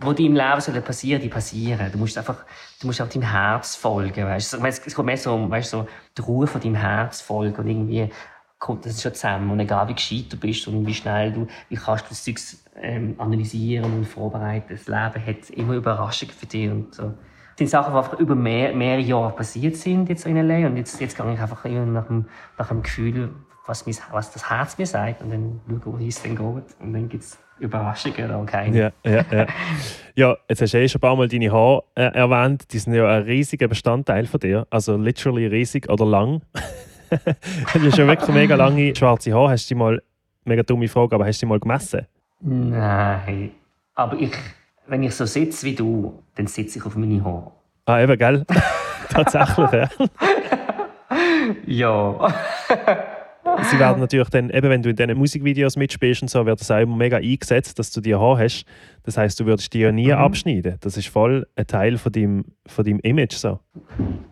wo die im Leben sollen passieren, die passieren. Du musst einfach, du musst auch deinem Herz folgen, weißt du. Es kommt mehr so um, weißt du, so, die Ruhe von deinem Herz folgen und irgendwie kommt das schon zusammen. Und egal wie gescheit du bist und wie schnell du, wie kannst du das Zeug ähm, analysieren und vorbereiten. Das Leben hat immer Überraschungen für dich und so sind Sachen, die einfach über mehr, mehrere Jahre passiert sind jetzt in L.A. Und jetzt, jetzt gehe ich einfach nach dem, nach dem Gefühl, was, mein, was das Herz mir sagt und dann schaue, wo es dann geht. Und dann gibt es Überraschungen oder keine.
Ja, ja, ja. ja, jetzt hast du eh schon ein paar Mal deine Haare äh, erwähnt. Die sind ja ein riesiger Bestandteil von dir. Also literally riesig oder lang. du hast ja wirklich mega lange schwarze Haare. Hast du die mal, mega dumme Frage, aber hast du die mal gemessen?
Nein. Aber ich wenn ich so sitze wie du, dann sitze ich auf meine Haare.
Ah, eben, gell? Tatsächlich, ja.
ja.
sie werden natürlich dann, eben wenn du in diesen Musikvideos mitspielst und so, wird das auch immer mega eingesetzt, dass du die Haar hast. Das heißt, du würdest die ja nie mhm. abschneiden. Das ist voll ein Teil von deinem, von deinem Image. So.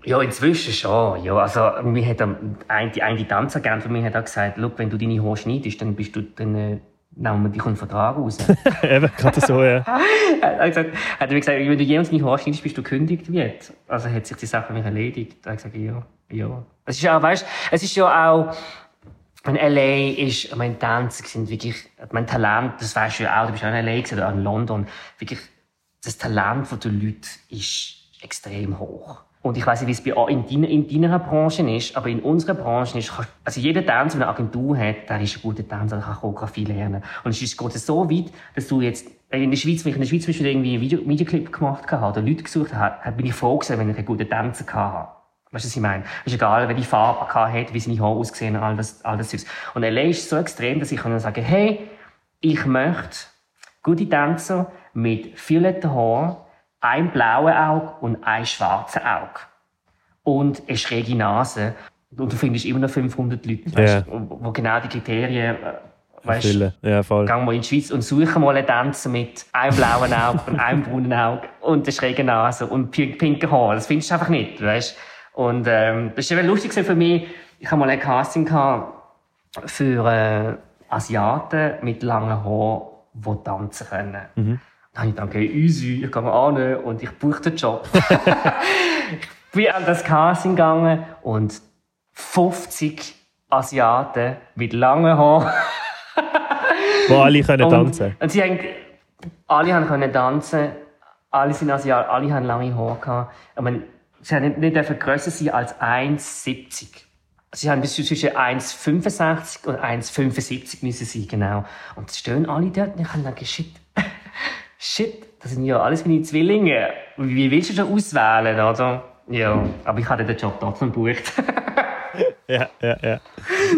Ja, inzwischen schon. Ja, also, mir hat ein, die eine Tanzagent von mir hat auch gesagt, wenn du deine Haare schneidest, dann bist du dann, äh, nehmen wir dich einen Vertrag raus.
Eben, gerade so, ja.
er hat, gesagt, hat mir gesagt, wenn du jemals Haare schneidest, bist du gekündigt wird. Also hat sich die Sache nicht erledigt. Er hat gesagt, ja, ja. Es ist auch, weißt, es ist ja auch, in LA ist, ich meine, Tänzer sind wirklich, mein Talent, das weißt du ja auch, du bist auch in LA oder in London, wirklich, das Talent der Leute ist extrem hoch. Und ich weiß nicht, wie es bei, in, deiner, in deiner Branche ist, aber in unserer Branche ist, also jeder Tänzer, der eine Agentur hat, der ist ein guter Tänzer, der kann Choreografie lernen. Und es geht so weit, dass du jetzt, in der Schweiz, wenn ich in der Schweiz zum irgendwie einen Video, Videoclip gemacht habe, oder Leute gesucht habe, bin ich froh gewesen, wenn ich einen guten Tänzer hatte. Weißt du, was ich meine? Es ist egal, welche Farbe er hat, wie seine Haare aussehen, all das, all das Zeugs. Und LA ist so extrem, dass ich kann sagen, hey, ich möchte gute Tänzer mit violetten Haaren, ein blauen Auge und ein schwarzen Auge. Und eine schräge Nase. Und du findest immer noch 500 Leute, weißt, yeah. wo genau die Kriterien äh,
Weißt, ja, voll.
Gehen wir in die Schweiz und suchen mal einen Tänzer mit einem blauen Auge und einem braunen Auge und einer schrägen Nase und pinken Haaren. Das findest du einfach nicht, weißt? Und ähm, das war lustig für mich. Ich hatte mal ein Casting für äh, Asiaten mit langen Haaren, die tanzen können. Mhm. Dann habe ich gedacht, okay, easy, ich gehe an und ich buche den Job. ich bin an das Casting gegangen und 50 Asiaten mit langen Haaren.
Wo alle können tanzen.
Und sie haben, alle haben können tanzen. Alle sind Asiaten, alle haben lange Haare gehabt. Ich meine, sie haben nicht, nicht grösser sein als 1,70. Sie haben bis zwischen 1,65 und 1,75 müssen sein, genau. Und sie stehen alle dort und ich habe gedacht, shit, shit, das sind ja alles meine Zwillinge. Wie willst du schon auswählen, oder? Ja, aber ich hatte den Job trotzdem gebucht.
ja, ja, ja.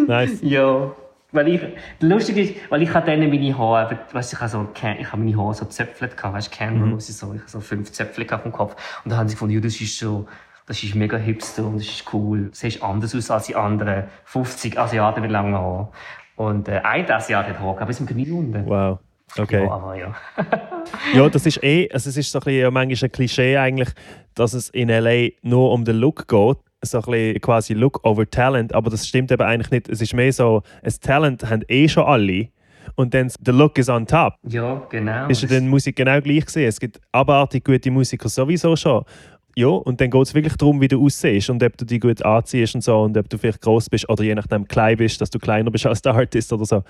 Nice.
ja. Weil ich, lustig ist, weil ich hatte dann meine Haare, weißt, ich habe so, ich habe meine Haare so zöpfelt gehabt, weißt, Cameron, mhm. so, ich habe so fünf Zöpfel auf dem Kopf. Und dann haben sie gefunden, ja, das ist so, das ist mega hipster und das ist cool. Du siehst anders aus als die anderen 50 Asiaten mit langen Haaren. Und, äh, ein Asiat hat Haare, aber es ist im Knie unten.
Wow. Okay.
Ja, ja.
ja, das ist eh, also es ist so ein bisschen, manchmal ein Klischee eigentlich, dass es in L.A. nur um den Look geht so ein bisschen quasi Look over Talent, aber das stimmt eben eigentlich nicht. Es ist mehr so, ein Talent haben eh schon alle und dann der Look is on top.
Ja, genau.
Ist ja dann Musik genau gleich gesehen. Es gibt abartig gute Musiker sowieso schon. Ja, und dann geht es wirklich darum, wie du aussiehst und ob du dich gut anziehst und so und ob du vielleicht groß bist oder je nachdem klein bist, dass du kleiner bist als der Artist oder so.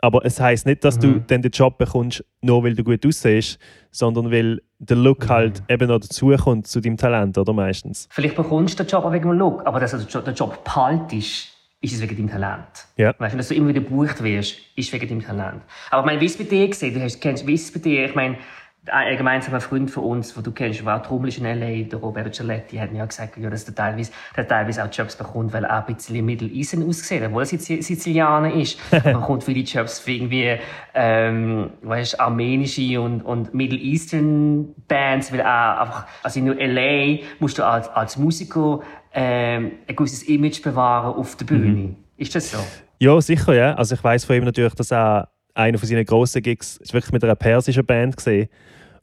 Aber es heißt nicht, dass mhm. du dann den Job bekommst, nur weil du gut aussiehst, sondern weil der Look mhm. halt eben noch dazukommt zu deinem Talent, oder meistens.
Vielleicht bekommst du den Job auch wegen dem Look, aber dass du den Job behaltest, ist es wegen deinem Talent.
Ja.
Weißt du, dass du immer wieder gebucht wirst, ist wegen deinem Talent. Aber ich meine, wie es bei dir gesehen? Du hast, kennst, wie es bei dir? Ich meine, ein gemeinsamer Freund von uns, den du kennst, der auch Trommel ist in L.A., der Roberto Gialetti, hat mir ja gesagt, ja, dass der teilweise, der teilweise auch Jobs bekommt, weil er ein bisschen Middle Eastern aussieht, obwohl er Sizilianer ist. Man bekommt viele Jobs für irgendwie, ähm, weißt, armenische und, und Middle Eastern Bands, weil er einfach, also in L.A. musst du als, als Musiker, ähm, ein gewisses Image bewahren auf der Bühne. Mhm. Ist das so?
Ja, sicher, ja. Also ich weiß von ihm natürlich, dass er einer von seinen grossen Gigs ist wirklich mit einer persischen Band gesehen.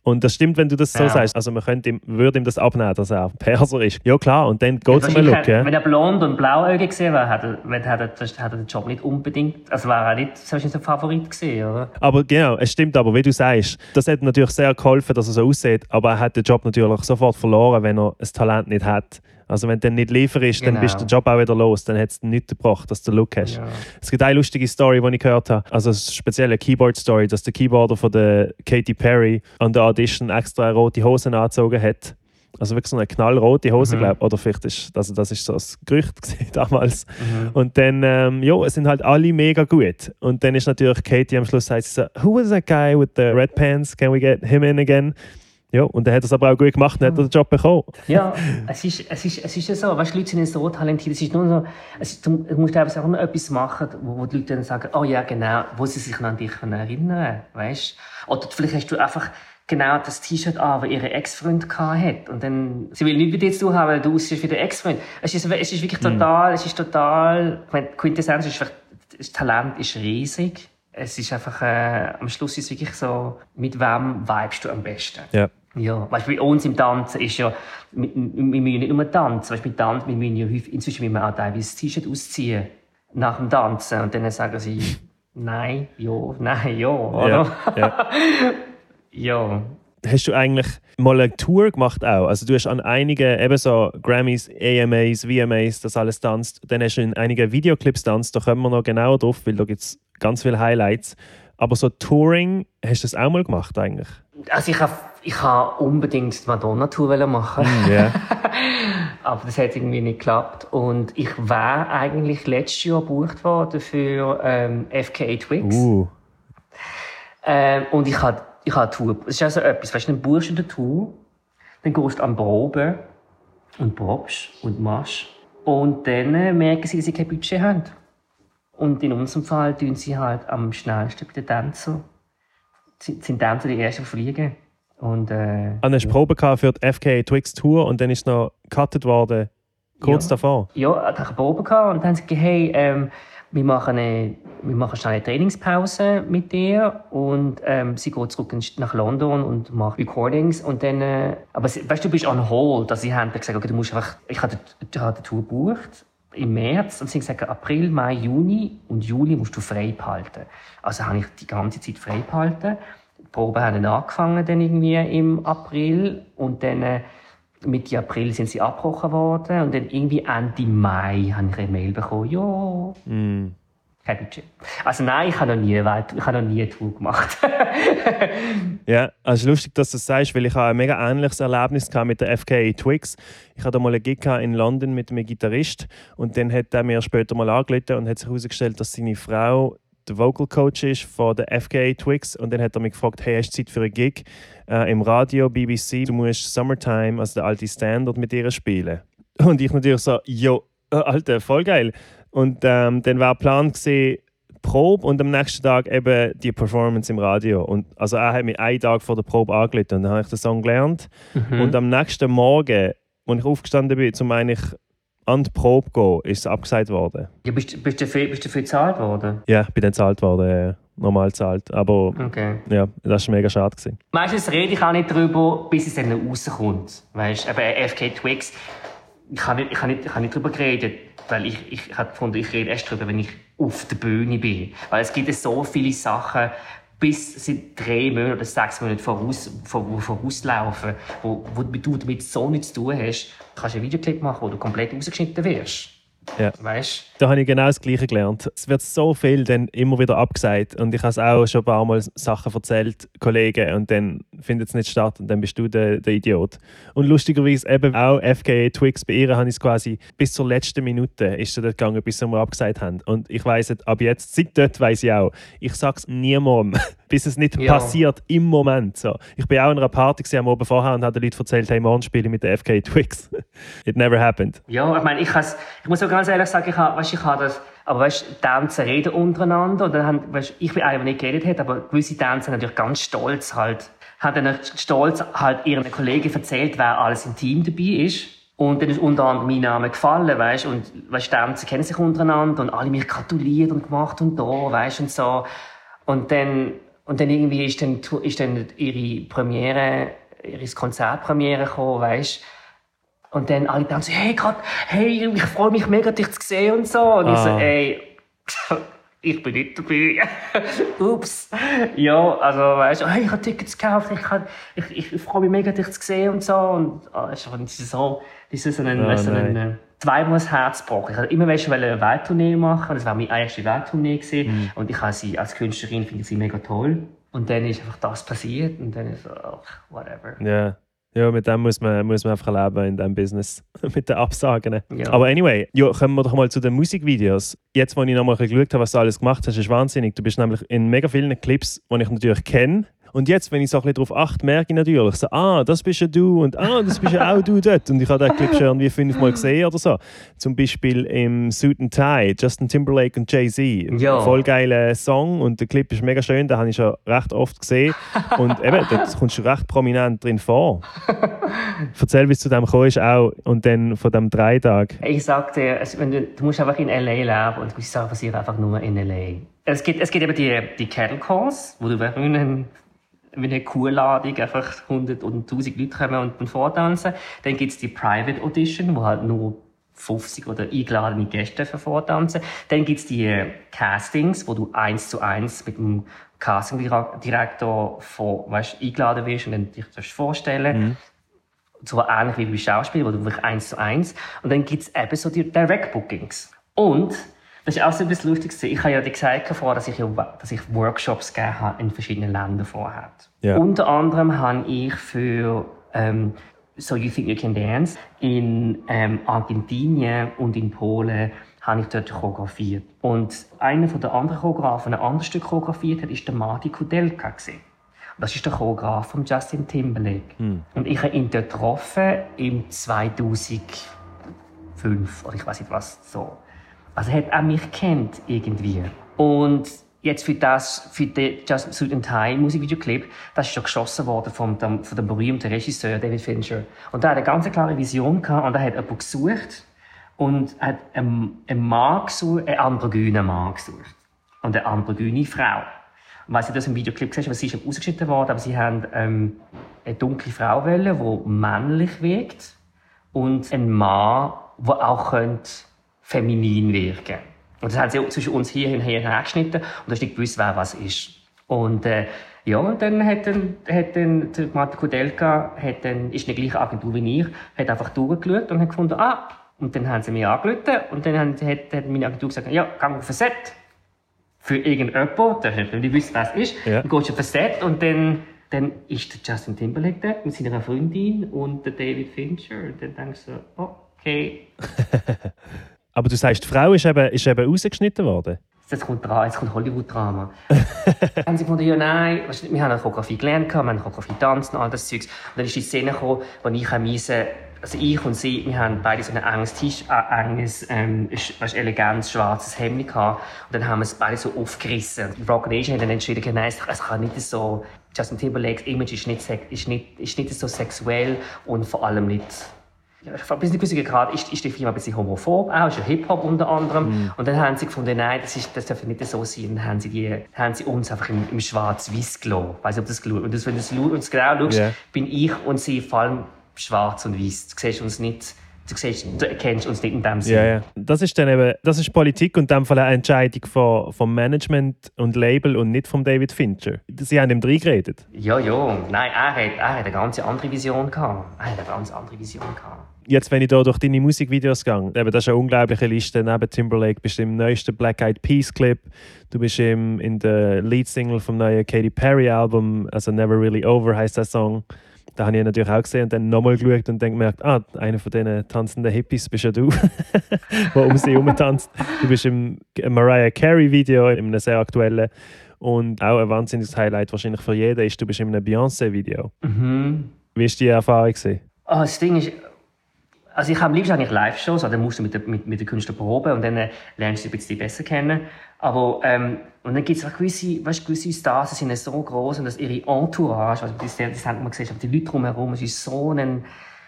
Und das stimmt, wenn du das so ja. sagst. Also man könnte ihm, würde ihm das abnehmen, dass er Perser ist. Ja klar, und dann geht es um einen Look.
Wenn er blond und blauäugig gesehen wäre, hat er, hat, er, den Job nicht unbedingt, also wäre er nicht so ein Favorit gesehen, oder?
Aber genau, es stimmt aber, wie du sagst, das hat natürlich sehr geholfen, dass er so aussieht, aber er hat den Job natürlich sofort verloren, wenn er ein Talent nicht hat. Also wenn du dann nicht lieferst, genau. dann bist der Job auch wieder los. Dann hat es nichts gebracht, dass du den Look hast. Ja. Es gibt eine lustige Story, die ich gehört habe. Also eine spezielle Keyboard-Story, dass der Keyboarder von der Katy Perry an der Audition extra rote Hosen angezogen hat. Also wirklich so eine knallrote Hose, mhm. glaube ich. Oder vielleicht ist also das ist so das Gerücht damals. Mhm. Und dann, ähm, ja, es sind halt alle mega gut. Und dann ist natürlich Katie am Schluss sagt sie so, Who was that guy with the red pants? Can we get him in again? Ja, und er hat es aber auch gut gemacht und hat den Job bekommen.
Ja, es ist, es ist, es ist ja so, weißt, Leute sind so talentiert, es ist nur so, es ist, du musst einfach nur etwas machen, wo, wo die Leute dann sagen, oh ja, genau, wo sie sich noch an dich erinnern weißt? Oder vielleicht hast du einfach genau das T-Shirt an, das ihre Ex-Freund hat. Und dann, sie will nicht mit dir zu tun haben, weil du aussiehst wie der Ex-Freund. Es ist, es ist wirklich hm. total, mm. es ist total, ich meine, Quintessenz ist das Talent ist riesig. Es ist einfach, äh, am Schluss ist es wirklich so, mit wem vibest du am besten?
Ja.
Ja, weißt du, bei uns im Tanzen ist ja, wir, wir müssen nicht nur tanzen, weißt du, Tanzen, wir müssen ja häufig, inzwischen müssen wir auch teilweise das T-Shirt ausziehen, nach dem Tanzen, und dann sagen sie, nein, ja, nein, ja, oder?
Ja, ja.
Ja.
Hast du eigentlich mal eine Tour gemacht auch? Also du hast an einigen, eben so Grammys, AMAs, VMAs, das alles tanzt. Dann hast du in einigen Videoclips tanzt, da kommen wir noch genauer drauf, weil da gibt es ganz viele Highlights. Aber so Touring, hast du das auch mal gemacht eigentlich?
Also ich habe ich hab unbedingt die Madonna-Tour machen.
Ja.
Aber das hat irgendwie nicht geklappt. Und ich war eigentlich letztes Jahr gebucht worden für ähm, FKA Twigs.
Uh.
Ähm, und ich habe ich hab eine Tour. Es ist also etwas, weißt du, dann buchst du eine Tour, dann gehst du an Proben und probst und machst. Und dann äh, merken sie, dass sie kein Budget haben. Und in unserem Fall tun sie halt am schnellsten bei den Tänzern. Sind sind Tänzer die ersten, die fliegen. Und, äh,
Und dann hast du Probe für die FK Twix Tour und dann ist noch gecuttet worden, kurz
Ja.
davor.
Ja, hatte ich eine Probe und dann haben sie gesagt, hey, ähm, wir machen eine, wir machen schnell eine Trainingspause mit dir und ähm, sie geht zurück nach London und macht Recordings und dann, äh, aber sie, weißt du, du bist on hold, also sie haben gesagt, okay, du musst einfach, ich habe die, die Tour gebucht im März und sie haben gesagt, April, Mai, Juni und Juli musst du frei behalten. Also habe ich die ganze Zeit frei behalten. Die Proben haben dann angefangen dann irgendwie im April und dann äh, Mitte April sind sie abgebrochen worden und dann irgendwie Ende Mai habe ich eine Mail bekommen, ja,
Mm.
kein Budget. Also nein, ich habe noch nie, ich habe noch nie eine Tour gemacht.
Ja, also es ist lustig, dass du das sagst, weil ich habe ein mega ähnliches Erlebnis mit der FKA Twix. Ich hatte mal einen Gig in London mit einem Gitarrist und dann hat er mir später mal angerufen und hat sich herausgestellt, dass seine Frau der Vocal Coach ist von der FKA Twix und dann hat er mich gefragt, hey, hast du Zeit für einen Gig äh, im Radio, BBC, du musst Summertime, also der alte Standard mit ihr spielen. Und ich natürlich so, jo, äh, Alter, voll geil. Und ähm, dann war der Plan gewesen, Probe und am nächsten Tag eben die Performance im Radio. Und also er hat mich einen Tag vor der Probe angerufen und dann habe ich den Song gelernt. Und am nächsten Morgen, als ich aufgestanden bin, um eigentlich an die Probe gehen, ist es abgesagt worden.
ja, bist, bist, du dafür, bist du dafür bezahlt worden?
Ja, ich bin dann gezahlt worden, normal gezahlt. Aber
Okay.
ja, das war mega schade. Gewesen.
Meistens rede ich auch nicht darüber, bis es dann rauskommt. Weißt du, eben FK Twix, ich habe nicht, ich habe nicht, ich habe nicht darüber geredet, weil ich, ich habe gefunden, ich rede erst darüber, wenn ich auf der Bühne bin. Weil es gibt so viele Sachen, bis sie drei Monate oder sechs Monate voraus, vor, vorauslaufen, wo, wo du damit so nichts zu tun hast, kannst du einen Videoclip machen, wo du komplett rausgeschnitten wirst.
Ja.
Weißt
Da habe ich genau das Gleiche gelernt. Es wird so viel dann immer wieder abgesagt. Und ich habe es auch schon ein paar Mal Sachen erzählt, Kollegen, und dann findet es nicht statt und dann bist du der, der Idiot. Und lustigerweise eben auch FKA Twix, bei ihr habe ich es quasi bis zur letzten Minute ist sie dort gegangen, bis sie mir abgesagt haben. Und ich weiss jetzt, ab jetzt, seit dort weiss ich auch, ich sage es niemandem, bis es nicht
Ja.
passiert im Moment. So. Ich bin auch in einer Party gewesen am Abend vorher und habe den Leuten erzählt, hey, morgen spiele ich mit der FKA Twix. It never happened.
Ja, ich meine, ich, ich muss auch ganz ehrlich sagen, ich, ha, weißt, ich habe das, aber weißt, Tänzer reden untereinander dann haben, weißt, ich bin einer, der nicht geredet hat, aber gewisse Tänzer natürlich ganz stolz halt, haben dann stolz halt ihren Kollegen erzählt, wer alles im Team dabei ist. Und dann ist unter anderem mein Name gefallen, weißt, und weißt, Tänzer kennen sich untereinander und alle mich gratuliert und gemacht und da, weißt, und so. Und dann, und dann irgendwie ist dann, ist dann ihre Premiere, ihre Konzertpremiere gekommen, weißt, und dann alle dann so, hey, grad, hey, ich freue mich mega, dich zu sehen und so. Und ich so,
Ah.
ey, ich bin nicht dabei. Ups. Ja, also, weißt du, hey, ich habe Tickets gekauft, ich, kann, ich, ich freue mich mega, dich zu sehen und so. Und ah, es ist einfach- das ist so, das ist so ein,
Ah,
du, so ein, äh, zweimal das Herz gebrochen. Ich wollte immer weißt, eine Welttournee machen, das war meine erste Welttournee gewesen.
Mhm.
Und ich habe sie als Künstlerin, finde ich sie mega toll. Und dann ist einfach das passiert und dann ist so, ach, whatever.
Ja. Ja, mit dem muss man, muss man einfach leben in diesem Business. mit den Absagen.
Ja.
Aber anyway, ja, kommen wir doch mal zu den Musikvideos. Jetzt, wo ich nochmal geschaut habe, was du alles gemacht hast, ist wahnsinnig. Du bist nämlich in mega vielen Clips, die ich natürlich kenne Und jetzt, wenn ich so ein bisschen darauf achte, merke ich natürlich so, ah, das bist ja du und ah, das bist ja auch du dort. Und ich habe den Clip schon irgendwie fünfmal gesehen oder so. Zum Beispiel im Suit and Tie, Justin Timberlake und Jay-Z.
Ja.
Voll geiler Song und der Clip ist mega schön, den habe ich schon recht oft gesehen. Und eben, dort kommst du recht prominent drin vor. Erzähl, wie es zu dem gekommen auch und dann von dem drei Tag.
Ich sag dir, es- wenn du, du musst einfach in L.A. leben und die Sachen passieren einfach nur in L.A. Es gibt, es gibt eben die, die Cattle Calls, wo du wie eine, wie eine Kuhladung einfach 100 und 1000 Leute kommen und dann vortanzen. Dann gibt es die Private Audition, wo halt nur 50 oder eingeladene Gäste vortanzen. Dann gibt es die äh, Castings, wo du eins zu eins mit dem Castingdirektor vor, weißt, eingeladen wirst und dann dich vorstellen so ähnlich wie bei Schauspiel, wo du wirklich eins zu eins. Und dann gibt's eben so die Direct Bookings. Und das ist auch so etwas Lustiges. Ich habe ja gesagt vorher, dass ich, ja, dass ich Workshops gegeben habe in verschiedenen Ländern vorher.
Ja.
Unter anderem habe ich für ähm, So You Think You Can Dance in ähm, Argentinien und in Polen habe ich dort choreografiert. Und einer der anderen Choreografen, ein anderes Stück choreografiert hat, ist der Marty Kudelka Das ist der Choreograf von Justin Timberlake. Und ich habe ihn dort getroffen im 2005 oder ich weiß nicht was so. Also er hat auch mich kennt irgendwie. Und jetzt für das, für den Justin Suit and Tie Musikvideoclip, das ist schon geschossen worden vom, dem, von dem berühmten Regisseur David Fincher. Und da hat eine ganz klare Vision gehabt und er hat jemanden gesucht und hat einen, einen Mann gesucht, einen androgynen Mann gesucht. Und eine androgyne Frau. Und weil sie das im Videoclip gesehen haben, sie ist ausgeschnitten worden, aber sie haben ähm, eine dunkle Frau wollen, die männlich wirkt und einen Mann, der auch könnte feminin wirken Und das haben sie zwischen uns hier und her hergeschnitten und du hast nicht gewusst, wer was ist. Und äh, ja, und dann hat dann, hat dann der Martin Kudelka hat dann, ist in der gleichen Agentur wie ich, hat einfach durchgeschaut und hat gefunden, ah, und dann haben sie mich angerufen und dann hat, hat meine Agentur gesagt, ja, geh auf ein Set für irgendjemanden, der hat nicht gewusst, es ist.
Ja.
Dann gehst du auf ein Set und dann, dann ist der Justin Timberlake dort mit seiner Freundin und der David Fincher. Und dann denkst du, okay,
Aber du sagst, die Frau ist eben, ist eben rausgeschnitten worden.
jetzt kommt, jetzt kommt Hollywood-Drama. haben sie gefunden, ja nein, wir haben Choreografie gelernt, wir haben Choreografie tanzen und all das Zeugs. Und dann ist die Szene gekommen, wo ich müssen, also ich und sie, wir haben beide so ein enges T-Shirt, äh, enges, ähm, weisst, elegantes, schwarzes Hemd gehabt. Und dann haben wir es beide so aufgerissen. Und Rock Nation hat dann entschieden, nein, es kann nicht so, Justin Timberlake's Image ist nicht, ist nicht, ist nicht so sexuell und vor allem nicht ein bisschen Grad ist, ist die Firma ein bisschen homophob, auch, ist ja Hip-Hop unter anderem. Und dann haben sie gefunden, nein, das, ist, das darf nicht so sein. Dann haben sie, die, haben sie uns einfach im, im Schwarz-Weiß gelassen. Ich weiss nicht, ob das geschaut Und das, wenn du es genau schaust,
Ja.
bin ich und sie vor allem schwarz und weiß. Du siehst uns nicht, du, siehst, du erkennst uns nicht in dem Sinne.
Ja, ja. Das ist dann eben, das ist Politik und in dem Fall eine Entscheidung von, vom Management und Label und nicht von David Fincher. Sie haben ihm reingeredet.
Ja, ja. Nein, er hat, er hat eine ganz andere Vision gehabt. Er hat eine ganz andere Vision gehabt.
Jetzt, wenn ich da durch deine Musikvideos gehe, eben, das ist eine unglaubliche Liste. Neben Timberlake bist du im neuesten Black Eyed Peas Clip. Du bist im, in der Lead-Single vom neuen Katy Perry Album, also Never Really Over heißt der Song. Da habe ich natürlich auch gesehen und dann nochmal geschaut und dann gemerkt, ah, einer von diesen tanzenden Hippies bist ja du, der um sie herum tanzt. Du bist im Mariah Carey Video, in einem sehr aktuellen. Und auch ein wahnsinniges Highlight wahrscheinlich für jeden ist, du bist in einem Beyoncé-Video.
Mhm.
Wie war die Erfahrung?
Oh, das Ding ist, also ich habe am liebsten eigentlich Live-Shows, also dann musst du mit, der- mit, mit den Künstlern proben und dann lernst du sie ein bisschen besser kennen. Aber, ähm, und dann gibt es auch gewisse, weißt, gewisse Stars, die sind so groß und dass ihre Entourage, also das, das haben wir gesehen, aber die Leute drumherum, es ist so ein,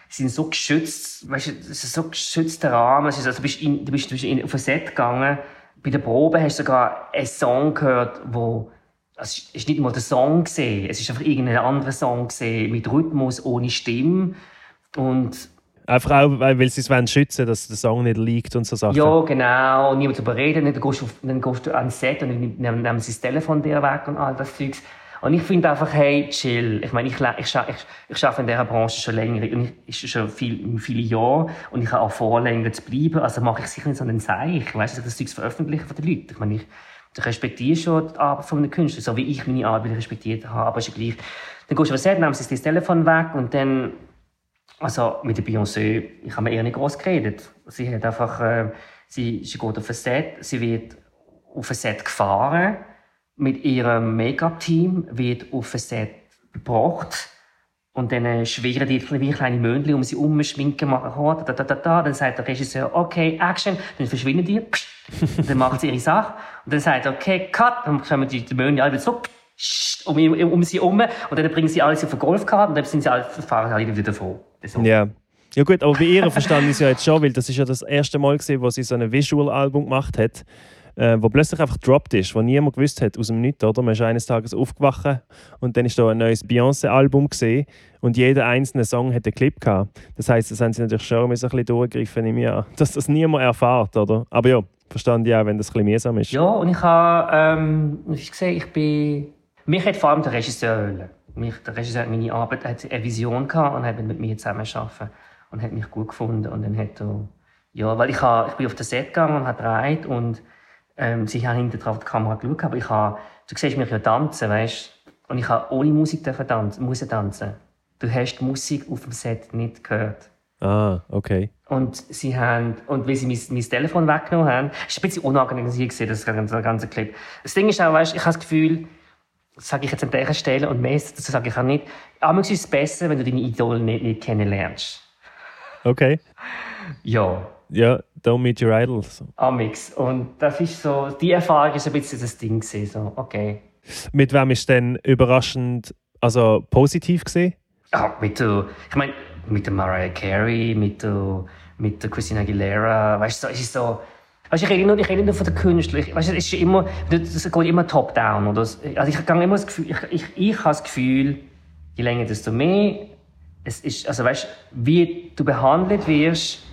sind so geschützt, weißt du, es ist so geschützter Rahmen, ist, also du bist, in, du bist, du bist in, auf ein Set gegangen, bei der Probe hast du sogar einen Song gehört, wo, also es ist nicht mal der Song gesehen, es ist einfach irgendein anderer Song gesehen, mit Rhythmus, ohne Stimme. Und
Einfach auch, weil, sie es wollen schützen dass der Song nicht liegt und so Sachen.
ja, genau, niemand zu bereden, dann gehst du, auf, dann gehst du ans Set und dann nehmen, sie das Telefon dir weg und all das Zeugs. Und ich finde einfach, hey, chill. Ich meine, ich, ich, ich, ich arbeite in dieser Branche schon länger, und ich, schon viel, viele Jahre, und ich habe auch vor, länger zu bleiben, also mache ich sicher nicht so einen Zeich, weißt du, das Zeugs veröffentlichen von den Leuten. Ich meine, ich, ich respektiere schon die Arbeit von einem Künstler, so wie ich meine Arbeit respektiert habe, aber ist ja gleich. Dann gehst du aufs Set, nehmen sie das Telefon weg und dann also mit der Beyoncé, ich habe mir eher nicht groß geredet. Sie hat einfach, äh, sie, sie geht auf ein Set, sie wird auf ein Set gefahren mit ihrem Make-up-Team wird auf ein Set gebracht und dann äh, schwirren die wie kleine Möndchen um sie herum, schminken, machen Haare, da, da, da, da. Dann sagt der Regisseur, okay, Action. Dann verschwinden die. dann macht sie ihre Sache. Und dann sagt er, okay, cut. Dann kommen die, die Möndchen alle wieder so um, um, um sie herum. Und dann bringen sie alles auf eine Golfkarte und dann sind sie alle, fahren alle wieder davon.
So. Ja. Ja gut, aber bei ihr verstand ich es ja jetzt schon, weil das ist ja das erste Mal gesehen, wo sie so ein Visual-Album gemacht hat äh, wo plötzlich einfach gedroppt ist, wo niemand gewusst hat aus dem Nichts, oder? Man ist eines Tages aufgewacht und dann ist da ein neues Beyoncé-Album gesehen und jeder einzelne Song hat einen Clip gehabt. Das heißt, das haben sie natürlich schon ein bisschen durchgegriffen in mir, dass das niemand erfahrt, oder? Aber ja, verstand ich auch, wenn das ein bisschen mühsam ist.
Ja, und ich habe, ähm, ich gesehen, ich bin, mich hat vor allem der Regisseur wollen. Mich, der Regisseur hat meine Arbeit, hat eine Vision gehabt und hat mit mir zusammen arbeiten und hat mich gut gefunden und dann hat er, ja, weil ich, habe, ich bin auf das Set gegangen und habe gedreht und ähm, sie haben hinter drauf die Kamera geschaut, aber ich habe, du siehst mich ja tanzen, weißt Und ich habe ohne Musik tanzen, muss tanzen. Du hast die Musik auf dem Set nicht gehört.
Ah, okay.
Und sie haben, und wie sie mein, mein Telefon weggenommen haben, ist ein bisschen unangenehm gesehen, das ganze, ganze Clip. Das Ding ist auch, weißt, ich habe das Gefühl, das sage ich jetzt an dieser Stelle und mehr das sage ich auch nicht, aber ist es besser, wenn du deine Idole nicht, nicht kennenlernst.
Okay.
Ja.
Ja, Don't Meet Your Idols.
Amix. Und das ist so, die Erfahrung ist ein bisschen das Ding gewesen, so, okay.
Mit wem ist denn überraschend, also positiv gesehen?
Ja, mit der, ich meine, mit der Mariah Carey, mit der, mit der Christina Aguilera, weißt du, so, es ist so, Weißt, ich rede nur, ich rede nur von den Künstlern. Weißt, es ist immer, das geht immer top-down. Also ich habe immer das Gefühl, ich, ich, ich habe das Gefühl, je länger, desto mehr, es ist, also weißt, wie du behandelt wirst,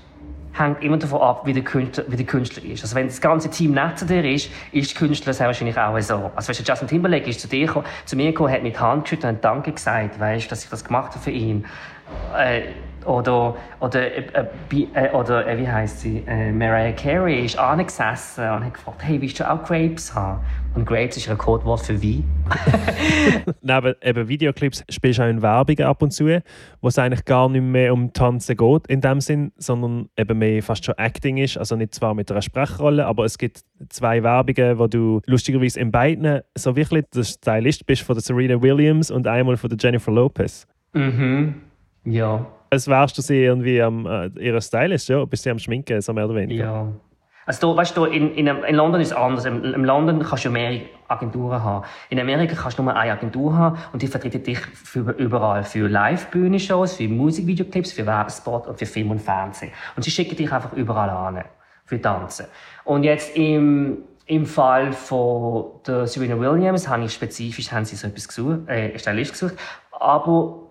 hängt immer davon ab, wie der Künstler, wie der Künstler ist. Also wenn das ganze Team nett zu dir ist, ist der Künstler sehr wahrscheinlich auch so. Also weißt Justin Timberlake ist zu dir gekommen, zu mir gekommen, hat mit Hand geschüttelt und Danke gesagt, weißt, dass ich das gemacht habe für ihn. Äh, oder, oder, äh, äh, oder äh, wie heißt sie? Äh, Mariah Carey ist angesessen und hat gefragt, hey, willst du auch Grapes haben? Und Grapes ist ein Codewort für Wein.
Neben eben Videoclips spielst du auch in Werbungen ab und zu, wo es eigentlich gar nicht mehr um Tanzen geht in dem Sinn, sondern eben mehr fast schon Acting ist. Also nicht zwar mit einer Sprechrolle, aber es gibt zwei Werbungen, wo du lustigerweise in beiden so wirklich der Stylist bist von der Serena Williams und einmal von der Jennifer Lopez.
Mhm. Ja.
Als wärst du sie irgendwie am äh, ihrer Stylist, ja? Bist sie am Schminken, so mehr oder weniger.
Ja. Also, da, weißt du, in, in, in London ist es anders. In, in London kannst du mehrere Agenturen haben. In Amerika kannst du nur eine Agentur haben und die vertreten dich für, überall. Für Live-Bühnenshows, für Musikvideoclips, für Werbespot und für Film und Fernsehen. Und sie schicken dich einfach überall an. Für Tanzen. Und jetzt im, im Fall von der Serena Williams habe ich spezifisch haben sie so etwas gesucht, äh, Stylist gesucht. Aber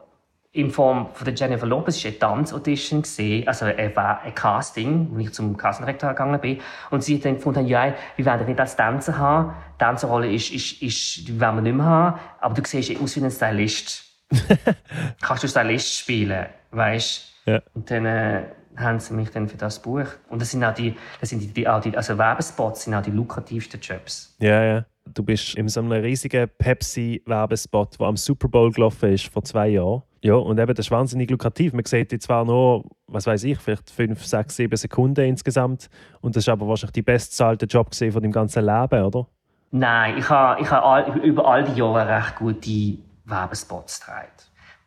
in Form von der Jennifer Lopez war eine Tanzaudition also ein, ein Casting, wo ich zum Castingdirektor gegangen bin. Und sie hat dann gefunden, ja, wir werden dich nicht als Tänzer haben. Die Tänzerrolle ist, ist, ist, die werden wir nicht mehr haben. Aber du siehst aus wie ein Stylist. Kannst du Stylist spielen, weißt?
Ja.
Und dann, äh, haben sie mich dann für das Buch. Und das sind auch die, das sind die, die, auch die also Werbespots sind auch die lukrativsten Jobs.
Ja, ja. Du bist in so einem riesigen Pepsi-Werbespot, der am Super Bowl gelaufen ist vor zwei Jahren. Ja, und eben, das ist wahnsinnig lukrativ. Man sieht jetzt zwar nur, was weiß ich, vielleicht fünf, sechs, sieben Sekunden insgesamt. Und das ist aber wahrscheinlich die bestzahlte Job von deinem ganzen Leben, oder?
Nein, ich habe ich ha über all die Jahre recht gute Werbespots getragen.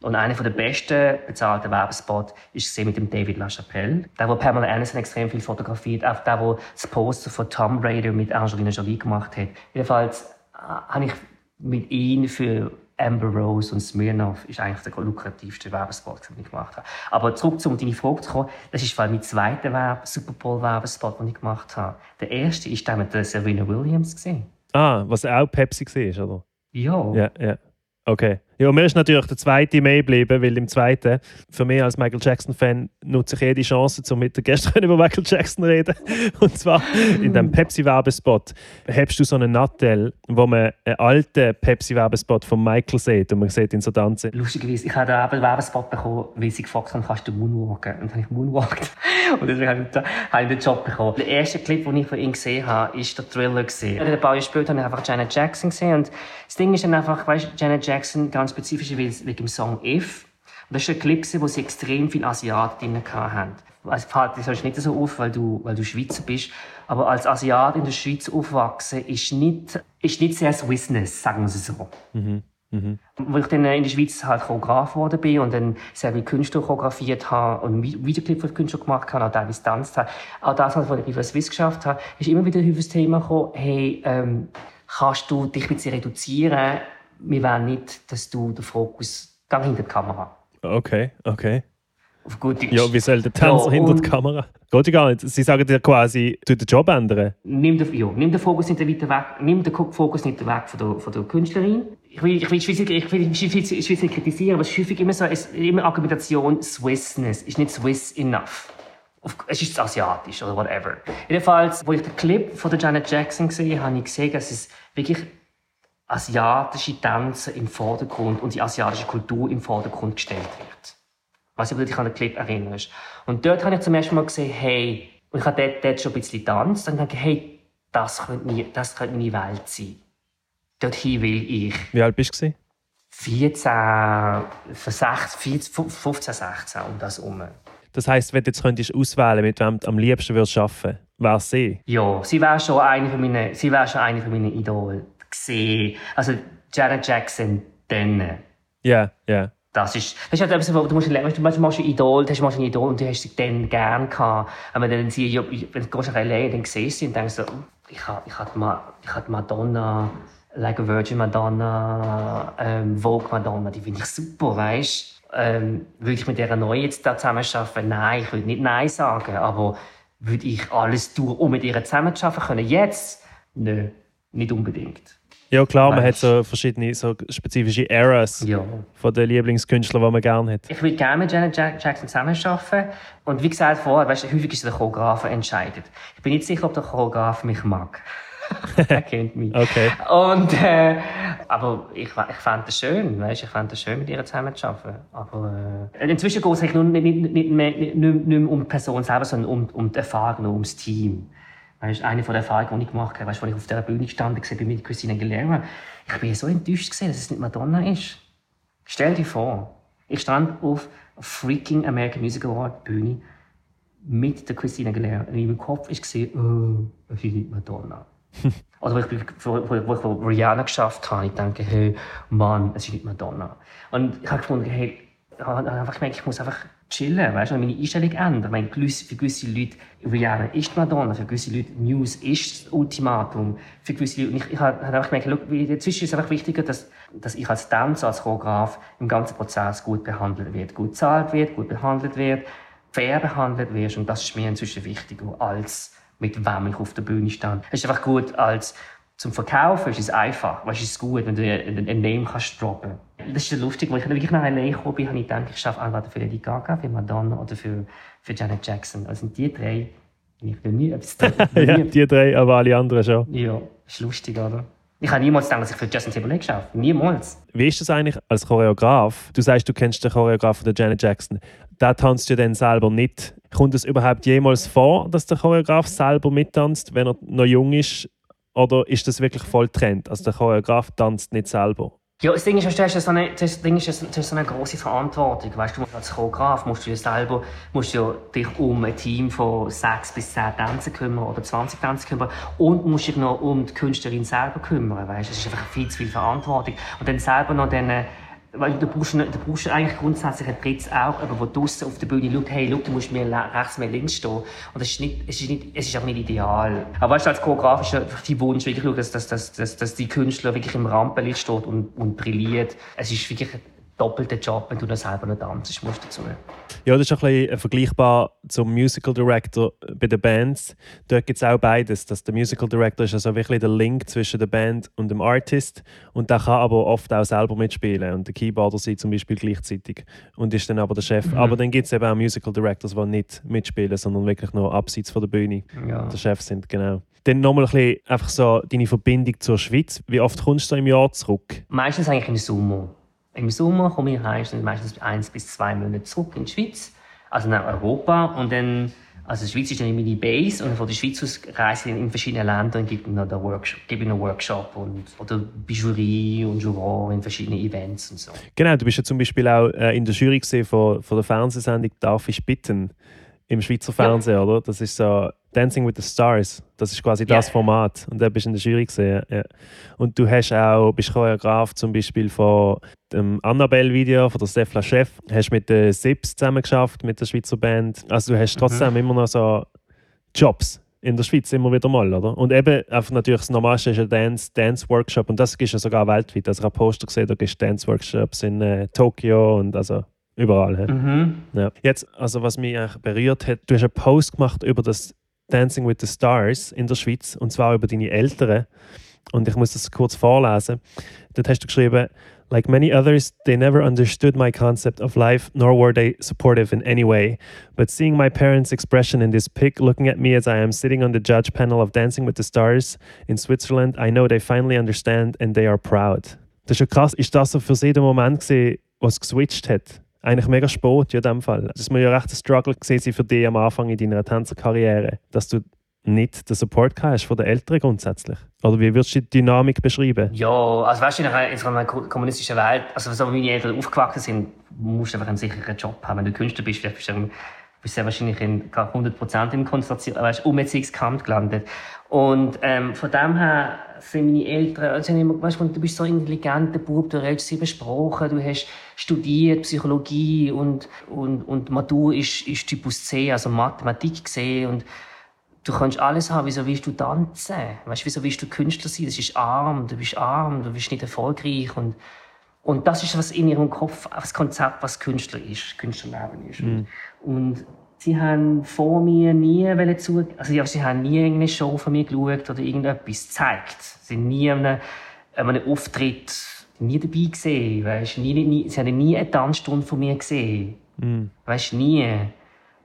Und einer der besten bezahlten Werbespots ist mit dem David LaChapelle. Der, wo Pamela Anderson extrem viel fotografiert, auch der, wo das Poster von Tom Raider mit Angelina Jolie gemacht hat. Jedenfalls äh, habe ich mit ihm für Amber Rose und Smirnoff ist eigentlich der lukrativste Werbespot, den ich gemacht habe. Aber zurück zu deine Frage zu kommen, das ist vor allem mein zweiter Werb Super Bowl Werbespot, den ich gemacht habe. Der erste ist der mit der Serena Williams gesehen.
Ah, was auch Pepsi war, oder?
Ja.
Ja, ja. Okay. Ja, mir ist natürlich der zweite mehr geblieben, weil im zweiten, für mich als Michael Jackson-Fan, nutze ich jede Chance, um mit der Gäste über Michael Jackson zu reden. Und zwar in dem Pepsi-Werbespot hast du so einen Nattel, wo man einen alten Pepsi-Werbespot von Michael sieht und man sieht ihn so tanzen.
Lustigerweise, ich habe einen Werbespot bekommen, weil sie gefragt haben, kannst du Moonwalken? Und dann habe ich Moonwalked. Und deswegen habe ich, den Job bekommen. Der erste Clip, den ich von ihm gesehen habe, war der Thriller. Ein paar Jahre später habe ich einfach Janet Jackson gesehen und das Ding ist dann einfach, weißt, Janet Jackson, ganz spezifisch wegen dem Song If. Und das ist ein Clip, wo sie extrem viele Asiaten drin hatten. also fällt dir sonst nicht so auf, weil du, weil du Schweizer bist. Aber als Asiat in der Schweiz aufwachsen ist nicht, ist nicht sehr Swissness, sagen sie so. Mhm. Mhm. Wo ich dann in der Schweiz halt Choreograf geworden bin und dann sehr viele Künstler choreografiert habe und Videoclip für Künstler gemacht habe, auch teilweise tanzt habe. Auch das, was ich bei Swiss geschafft habe, ist immer wieder das Thema gekommen, hey, ähm, kannst du dich ein bisschen reduzieren? Wir wollen nicht, dass du den Fokus gang hinter die Kamera.
Okay, okay.
Auf gut Deutsch.
Ja, wie soll der Tänzer ja, hinter die Kamera? Geht ja gar nicht. Sie sagen dir quasi, du den Job ändern.
Nimm den, ja, nimm den Fokus nicht weiter weg, nimm den Fokus nicht weg von der, von der Künstlerin. Ich will, ich will, Schweiz, ich will, ich will, ich will nicht kritisieren, aber es ist häufig immer so, es ist immer Argumentation, Swissness ist nicht Swiss enough. Es ist asiatisch oder whatever. Jedenfalls, wo ich den Clip von der Janet Jackson gesehen habe, habe ich gesehen, dass es wirklich asiatische Tänze im Vordergrund und die asiatische Kultur im Vordergrund gestellt wird. Was ich dich an den Clip erinnerst. Und dort habe ich zum ersten Mal gesehen, hey, und ich habe dort, dort schon ein bisschen getanzt und dachte, hey, das könnte, nie, das könnte meine Welt sein. Dorthin will ich.
Wie alt bist du?
14, 16, 15, 16 um das herum.
Das heisst, wenn du jetzt könntest auswählen mit wem du am liebsten würdest arbeiten wäre es sie?
Ja, sie wäre schon eine von meinen, sie wäre schon eine von meinen Idolen gesehen. Also Janet Jackson, dann.
Ja, ja.
Das ist, das ist halt etwas, wo du musst lernen, du machst ein Idol, du hast ein Idol und du hast sie dann gern gehabt. Aber dann sie, wenn du gehst L.A., dann siehst du sie und denkst so, ich hatte ich hat ich hat Madonna, Like a Virgin Madonna, ähm, Vogue Madonna, die finde ich super, weißt ähm, Würde ich mit dieser neuen jetzt da zusammenarbeiten? Nein, ich würde nicht Nein sagen, aber würde ich alles tun, um mit ihr zusammenzuarbeiten können? Jetzt? Nö, nicht unbedingt.
Ja klar, man hat so verschiedene so spezifische Eras ja. von den Lieblingskünstlern, die man gerne hat.
Ich würde gerne mit Janet Jackson zusammenarbeiten. Und wie gesagt vorher, weißt, häufig ist der Choreograf entscheidet. Ich bin nicht sicher, ob der Choreograf mich mag. er kennt mich.
Okay.
Und, äh, aber ich, ich fände es schön, weißt, ich fände es schön, mit ihr zusammenzuarbeiten. Aber äh, inzwischen geht es nicht, nicht, nicht, mehr, nicht, nicht mehr um die Person selber, sondern um, um die Erfahrung, um das Team. Weißt, eine von der Erfahrungen, die ich gemacht habe, weißt, als ich auf der Bühne stand bin mit Christina Aguilera, ich bin so enttäuscht gesehen, dass es nicht Madonna ist. Stell dir vor, ich stand auf freaking American Music Award Bühne mit der Christina Aguilera und in meinem Kopf ist gesehen, oh, es ist nicht Madonna. Oder wo ich, wo, wo, wo ich Rihanna geschafft habe, ich denke, hey, Mann, es ist nicht Madonna. Und ich habe gefunden, hey, ich habe einfach gemerkt, ich muss einfach chillen, weißt du, meine Einstellung ändern. Meine, für gewisse Leute, Rihanna ist Madonna, für gewisse Leute Muse ist das Ultimatum, für gewisse Leute, ich, ich habe einfach gemerkt, look, inzwischen ist es einfach wichtiger, dass, dass ich als Tänzer, als Choreograf im ganzen Prozess gut behandelt wird, gut bezahlt wird, gut behandelt wird, fair behandelt wird und das ist mir inzwischen wichtiger als mit wem ich auf der Bühne stand. Es ist einfach gut als zum Verkaufen ist es einfach. Weißt, ist es gut, wenn du einen Name kannst droppen. Das ist ja lustig, weil ich wirklich nach LA gekommen bin, habe ich gedacht, ich schaffe entweder für Lady Gaga, für Madonna oder für, für Janet Jackson. Also die drei, ich will nie etwas
Ja, die drei, aber alle anderen schon.
Ja, ist lustig, oder? Ich habe niemals gedacht, dass ich für Justin Timberlake schaffe. Niemals.
Wie ist das eigentlich als Choreograf? Du sagst, du kennst den Choreograf von der Janet Jackson. Der tanzt ja dann selber nicht. Kommt es überhaupt jemals vor, dass der Choreograf selber mittanzt, wenn er noch jung ist? Oder ist das wirklich voll Trend? Also der Choreograf tanzt nicht selber?
Ja, das Ding ist, du hast so eine, das Ding ist, du hast so eine große Verantwortung. Weißt du, als Choreograf musst du ja selber musst du dich um ein Team von sechs bis zehn Tänzern kümmern oder 20 Tänzer kümmern und musst dich noch um die Künstlerin selber kümmern. Weißt? Das ist einfach viel zu viel Verantwortung. Und dann selber noch dann weil du brauchst, du brauchst eigentlich grundsätzlich ein drittes Auge, aber wo draussen auf der Bühne schaut, hey, schau, du musst mir rechts, mir links stehen. Und das ist nicht, es ist nicht, es ist auch nicht ideal. Aber weißt du, als Choreograf ist dein Wunsch wirklich, dass, dass, dass, dass, dass die Künstler wirklich im Rampenlicht steht und, und brilliert. Es ist wirklich doppelter Job, wenn du das selber noch tanzt, musst dazu.
Ja, das ist ein bisschen vergleichbar zum Musical Director bei den Bands. Dort gibt es auch beides. Dass der Musical Director ist also wirklich der Link zwischen der Band und dem Artist und der kann aber oft auch selber mitspielen und der Keyboarder sie zum Beispiel gleichzeitig und ist dann aber der Chef. Mhm. Aber dann gibt es eben auch Musical Directors, die nicht mitspielen, sondern wirklich nur abseits von der Bühne ja. der Chef sind, genau. Dann nochmal ein bisschen einfach so deine Verbindung zur Schweiz. Wie oft kommst du im Jahr zurück?
Meistens eigentlich im Sommer. Im Sommer komme ich meistens, meistens eins bis zwei Monate zurück in die Schweiz, also nach Europa. Und dann, also die Schweiz ist dann meine Base und von der Schweiz aus reise ich in verschiedene Länder und gebe noch einen Workshop, gebe einen Workshop und, oder Bijouterie und Juror in verschiedenen Events und so.
Genau, du bist ja zum Beispiel auch äh, in der Jury von, von der Fernsehsendung «Darf ich bitten?» im Schweizer Fernsehen, ja. oder? Das ist so Dancing with the Stars. Das ist quasi das Format. Und da bist du in der Jury gesehen. Ja. Und du hast auch, bist Choreograf zum Beispiel von dem Annabelle-Video von der Stefla Chef. Hast mit den Sips zusammen geschafft, mit der Schweizer Band. Also du hast mhm. trotzdem mhm. immer noch so Jobs in der Schweiz immer wieder mal, oder? Und eben einfach natürlich das Normalste ist ein Dance, Dance Workshop und das gibt es ja sogar weltweit. Also ich habe Poster gesehen, da gibt es Dance Workshops in äh, Tokio und also überall. Mhm. Ja. Jetzt, also was mich eigentlich berührt hat, du hast einen Post gemacht über das Dancing with the Stars in der Schweiz und zwar über deine Eltern. Und ich muss das kurz vorlesen. Dort hast du geschrieben, Like many others, they never understood my concept of life, nor were they supportive in any way. But seeing my parents' expression in this pic, looking at me as I am sitting on the judge panel of Dancing with the Stars in Switzerland, I know they finally understand and they are proud. Das ist schon krass. Ist das so für sie der Moment gewesen, was geswitcht hat? Eigentlich mega spät, in dem Fall. Das war ja recht ein Struggle gewesen für dich am Anfang in deiner Tänzerkarriere, dass du nicht den Support hast von den Eltern grundsätzlich? Oder wie würdest du die Dynamik beschreiben?
Ja, also weißt du, in einer, in einer kommunistischen Welt, also so wie meine Eltern aufgewachsen sind, musst du einfach einen sicheren Job haben. Wenn du Künstler bist, bist du, bist du wahrscheinlich in 100% in Konzentration, weißt, Umerziehungskampf gelandet. Und ähm, von dem her sind meine Eltern, also immer, weißt, du bist so ein intelligenter Bub, du redest sieben Sprachen, du hast studiert Psychologie und, und, und Matur ist, ist Typus C, also Mathematik gesehen und du kannst alles haben, wieso willst du tanzen? Weißt, wieso willst du Künstler sein? Das ist arm, du bist arm, du bist nicht erfolgreich und und das ist was in ihrem Kopf, das Konzept, was Künstler ist, Künstlerleben ist. Mhm. Und sie haben vor mir nie zu, also ja, sie haben nie irgendeine Show von mir geschaut oder irgendetwas gezeigt. Sie sind nie an einem, einem Auftritt nie dabei gesehen, weißt, nie, nie, sie haben nie eine Tanzstunde von mir gesehen, mhm. weißt, nie.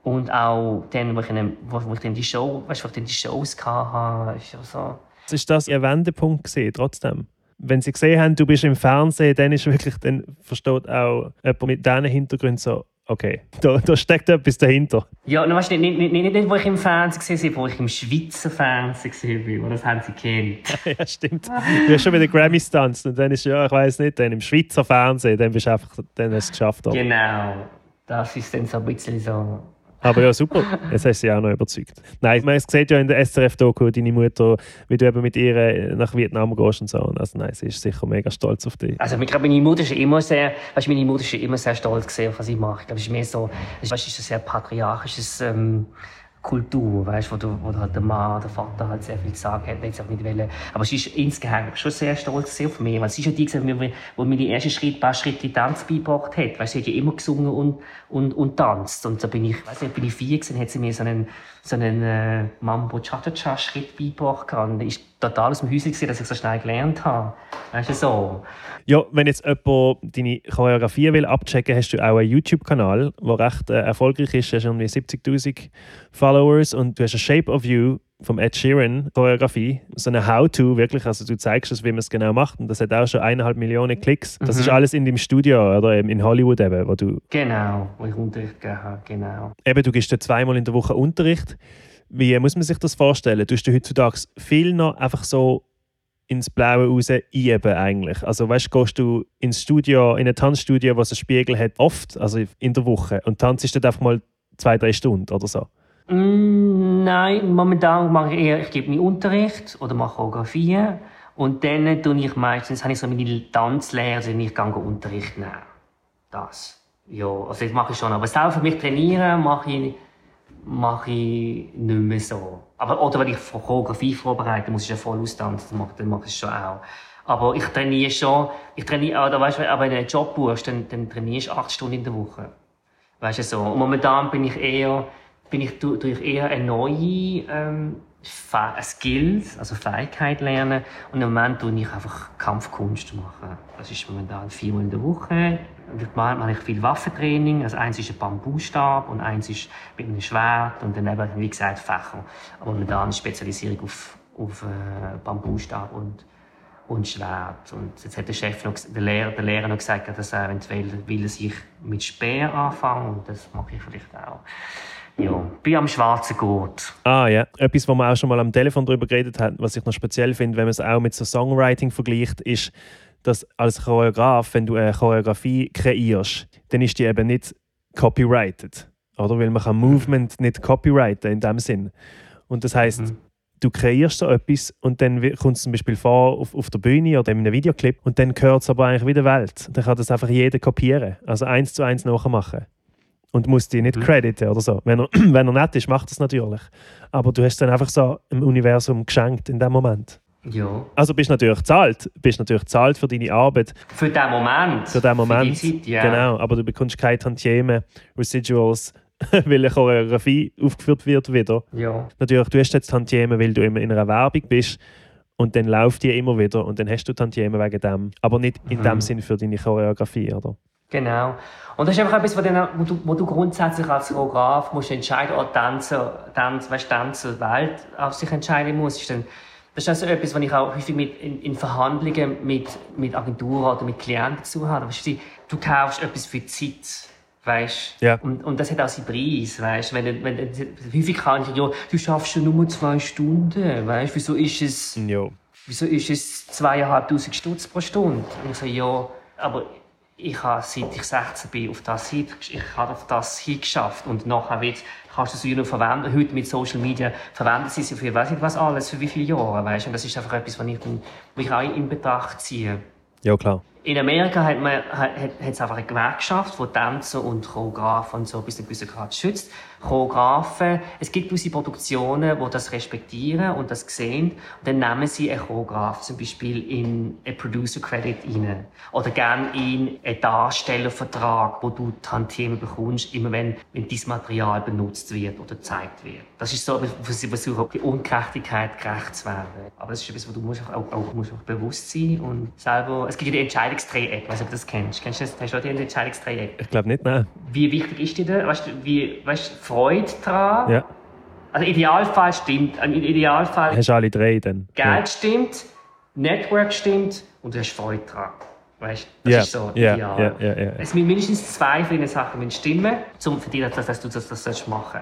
Und auch dann, wo ich, dann, wo, wo ich dann die Show, weißt, wo ich dann die Shows hatte, ist ja so.
Ist das Ihr Wendepunkt gesehen, trotzdem? Wenn Sie gesehen haben, du bist im Fernsehen, dann ist wirklich, dann versteht auch jemand mit diesen Hintergrund so, okay, da, da steckt etwas dahinter.
Ja, und weißt, nicht, nicht, nicht, nicht, wo ich im Fernsehen gesehen wo ich im Schweizer Fernsehen gesehen bin, das haben sie kennt.
ja, stimmt. Du hast schon mit den Grammys tanzt und dann ist ja, ich weiß nicht, dann im Schweizer Fernsehen, dann bist du einfach, dann hast du es geschafft.
Oder? Genau, das ist dann so ein bisschen so
aber ja, super. Jetzt hast du sie auch noch überzeugt. Nein, man sieht ja in der SRF-Doku deine Mutter, wie du eben mit ihr nach Vietnam gehst und so. Also nein, sie ist sicher mega stolz auf dich.
Also ich glaube, meine Mutter ist immer sehr, weißt, meine Mutter ist immer sehr stolz gesehen, auf was ich mache. Ich glaube, es ist mehr so, weißt, ist ein sehr patriarchisches ähm, Kultur, weißt, wo, du, wo halt der Mann, der Vater halt sehr viel sagen hat, nicht nicht wollen. Aber sie ist insgeheim schon sehr stolz auf mich, weil sie ist ja die, die wo mir die ersten Schritt, paar Schritte Tanz beigebracht hat, weil sie hat ja immer gesungen und, und, und tanzt. Und da bin ich, weiß nicht, bin ich vier gewesen, hat sie mir so einen, so einen äh, Mambo Cha-Cha-Cha Schritt beigebracht. Und ist total aus dem Häuschen gesehen, dass ich so schnell gelernt habe. Weißt du, so.
Ja, wenn jetzt jemand deine Choreografie will abchecken, hast du auch einen YouTube-Kanal, der recht äh, erfolgreich ist. Du hast irgendwie 70'000 Followers und du hast eine Shape of You vom Ed Sheeran Choreografie, so eine How-To wirklich, also du zeigst es, wie man es genau macht und das hat auch schon eineinhalb Millionen Klicks. Das mhm. ist alles in deinem Studio oder in Hollywood eben, wo du...
Genau, wo ich Unterricht gegeben habe, genau.
Eben, du gibst da zweimal in der Woche Unterricht. Wie muss man sich das vorstellen? Du hast heutzutage viel noch einfach so ins Blaue raus einüben eigentlich. Also weißt, gehst du ins Studio, in ein Tanzstudio, was einen Spiegel hat, oft, also in der Woche und tanzt dort einfach mal zwei, drei Stunden oder so?
Mm, nein, momentan mache ich eher, ich gebe mir Unterricht oder mache Choreografie und dann tue ich meistens, habe ich so meine Tanzlehre, also ich gehe Unterricht nehmen. Das. Ja, also das mache ich schon. Aber selber für mich trainieren mache ich mache ich nicht mehr so. Aber, oder wenn ich Choreografie vorbereite, muss ich ja voll austanzen, dann mache, ich es schon auch. Aber ich trainiere schon, ich trainiere, oder weißt du, wenn du einen Job buchst, dann, dann trainierst du acht Stunden in der Woche. Weißt du so. Und momentan bin ich eher, bin ich durch eher eine neue, ähm, Skills, also Fähigkeit lernen. Und im Moment tue ich einfach Kampfkunst machen. Das ist momentan viermal in der Woche. Mache ich viel Waffentraining. Also eins ist ein Bambustab und eins ist mit einem Schwert und dann eben, wie gesagt, Fächer. Aber momentan ist Spezialisierung auf, auf äh, und, und Schwert. Und jetzt hat der Chef noch, der Lehrer, der Lehrer noch gesagt, dass er eventuell will, dass ich mit Speer anfange und das mache ich vielleicht auch. Ja, bin am schwarzen Gurt.
Ah ja, etwas, wo man auch schon mal am Telefon darüber geredet hat, was ich noch speziell finde, wenn man es auch mit so Songwriting vergleicht, ist, dass als Choreograf, wenn du eine Choreografie kreierst, dann ist die eben nicht copyrighted. oder? Weil man kann Movement nicht copyrighten in dem Sinn. Und das heißt,
Mhm.
du kreierst so etwas und dann kommt es zum Beispiel vor auf, auf der Bühne oder in einem Videoclip und dann gehört es aber eigentlich wieder der Welt. Dann kann das einfach jeder kopieren, also eins zu eins nachmachen. Und muss die nicht
Mhm.
crediten oder so. Wenn er, wenn er nett ist, macht das natürlich. Aber du hast dann einfach so im Universum geschenkt in dem Moment.
Ja.
Also bist natürlich zahlt, bist natürlich zahlt für deine Arbeit,
Für den Moment.
für den Moment.
Für Zeit, ja.
Genau, aber du bekommst keine Tantieme, Residuals, weil eine Choreografie aufgeführt wird wieder.
Ja.
Natürlich, du hast jetzt Tantieme, weil du immer in einer Werbung bist und dann läuft die immer wieder und dann hast du Tantieme wegen dem. Aber nicht in
Mhm.
dem Sinn für deine Choreografie, oder?
Genau. Und das ist einfach etwas, wo, dann, wo, du, wo du grundsätzlich als Choreograf musst entscheiden, oder Tänzer, Tänzer, weißt, Tänzer, Welt auf sich entscheiden muss. Ist dann, das ist also etwas, was ich auch häufig mit, in, in Verhandlungen mit, mit Agenturen oder mit Klienten zu habe. Weißt, du, du kaufst etwas für Zeit. Weißt?
Ja.
Und, und das hat auch seinen Preis, weißt? Wenn, wenn, häufig kann ich, ja, du schaffst schon nur zwei Stunden, weißt? Wieso ist es,
Ja.
wieso ist es zweieinhalbtausend Stutz pro Stunde? Und ich so, ja, aber ich habe, seit ich 16 bin, auf das, ich habe auf das hingeschafft. Und nachher wird, kannst du es wieder noch verwenden. Heute mit Social Media verwenden sie es für, weiß nicht was alles, für wie viele Jahre, weißt? Und das ist einfach etwas, was ich, dann- was ich auch in Betracht ziehe.
Ja, klar.
In Amerika hat man hat, hat, hat es einfach eine Gewerkschaft, die Tänzer und Choreografen und so bis zu einem gewissen Grad schützt. Choreografen, es gibt gewisse Produktionen, die das respektieren und das sehen. Und dann nehmen sie einen Choreograf zum Beispiel in einen Producer Credit rein. Oder gerne in einen Darstellervertrag, wo du Tantiemen bekommst, immer wenn, wenn dein Material benutzt wird oder gezeigt wird. Das ist so, was sie versuchen, die Ungerechtigkeit gerecht zu werden. Aber das ist etwas, wo du musst auch, auch, musst auch bewusst sein und selber, es gibt ja die Entscheidungsdreieck, ich weiß nicht, ob du das kennst. Kennst du das? Hast du auch die Entscheidungsdreieck?
Ich glaube nicht, nein.
Wie wichtig ist dir das? Weißt du, wie, weißt du, Freude daran?
Ja.
Also Idealfall stimmt, im Idealfall
Hast alle drei dann.
Geld stimmt, Network stimmt und du hast Freude daran. Weißt du, das
Ja.
ist so
Ja,
ideal.
ja, ja, ja.
Es müssen mindestens zwei diesen Sachen müssen stimmen, um für dich, dass, dass du das, das sollst machen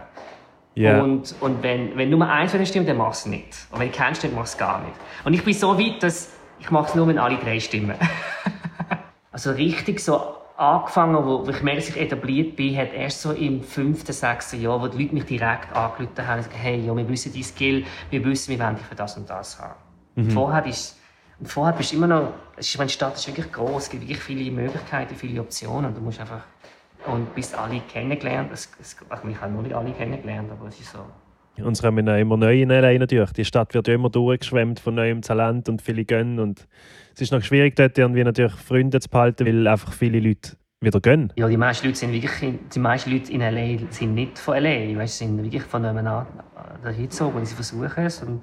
Ja.
Und, und wenn, wenn nur eins von denen stimmt, dann machst du es nicht. Und wenn du kennst, dann machst du es gar nicht. Und ich bin so weit, dass ich mache es nur, wenn alle drei stimmen. also richtig so angefangen, wo, ich merke, dass ich etabliert bin, hat erst so im fünften, sechsten Jahr, wo die Leute mich direkt angerufen haben und gesagt hey, ja, wir wissen dein Skill, wir wissen, wir wollen dich für das und das haben.
Mhm.
Vorher ist vorher bist du immer noch, ist, meine Stadt ist wirklich groß, es gibt wirklich viele Möglichkeiten, viele Optionen und du musst einfach und bis alle kennengelernt, es, es, also ich habe noch nicht alle kennengelernt, aber es ist so.
Uns kommen auch immer neue rein natürlich. Die Stadt wird ja immer durchgeschwemmt von neuem Talent und viele gönnen. Und es ist noch schwierig, dort irgendwie natürlich Freunde zu behalten, weil einfach viele Leute wieder gönnen.
Ja, die meisten Leute sind wirklich, die meisten Leute in LA sind nicht von LA, sie sind wirklich von einem an dahin gezogen und sie versuchen es. Und,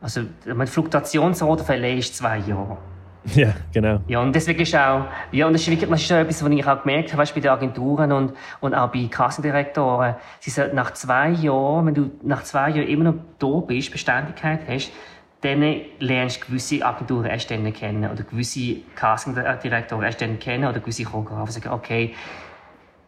also, meine, Fluktuationsrate von LA ist zwei Jahre.
Ja, genau.
Ja, und deswegen ist auch, ja, und das ist wirklich, das ist auch etwas, was ich auch gemerkt habe, bei den Agenturen und, und auch bei Kassendirektoren. Sie sagen, nach zwei Jahren, wenn du nach zwei Jahren immer noch da bist, Beständigkeit hast, dann lernst du gewisse Agenturen erst dann kennen oder gewisse Castingdirektoren erst dann kennen oder gewisse Choreografen sagen, okay,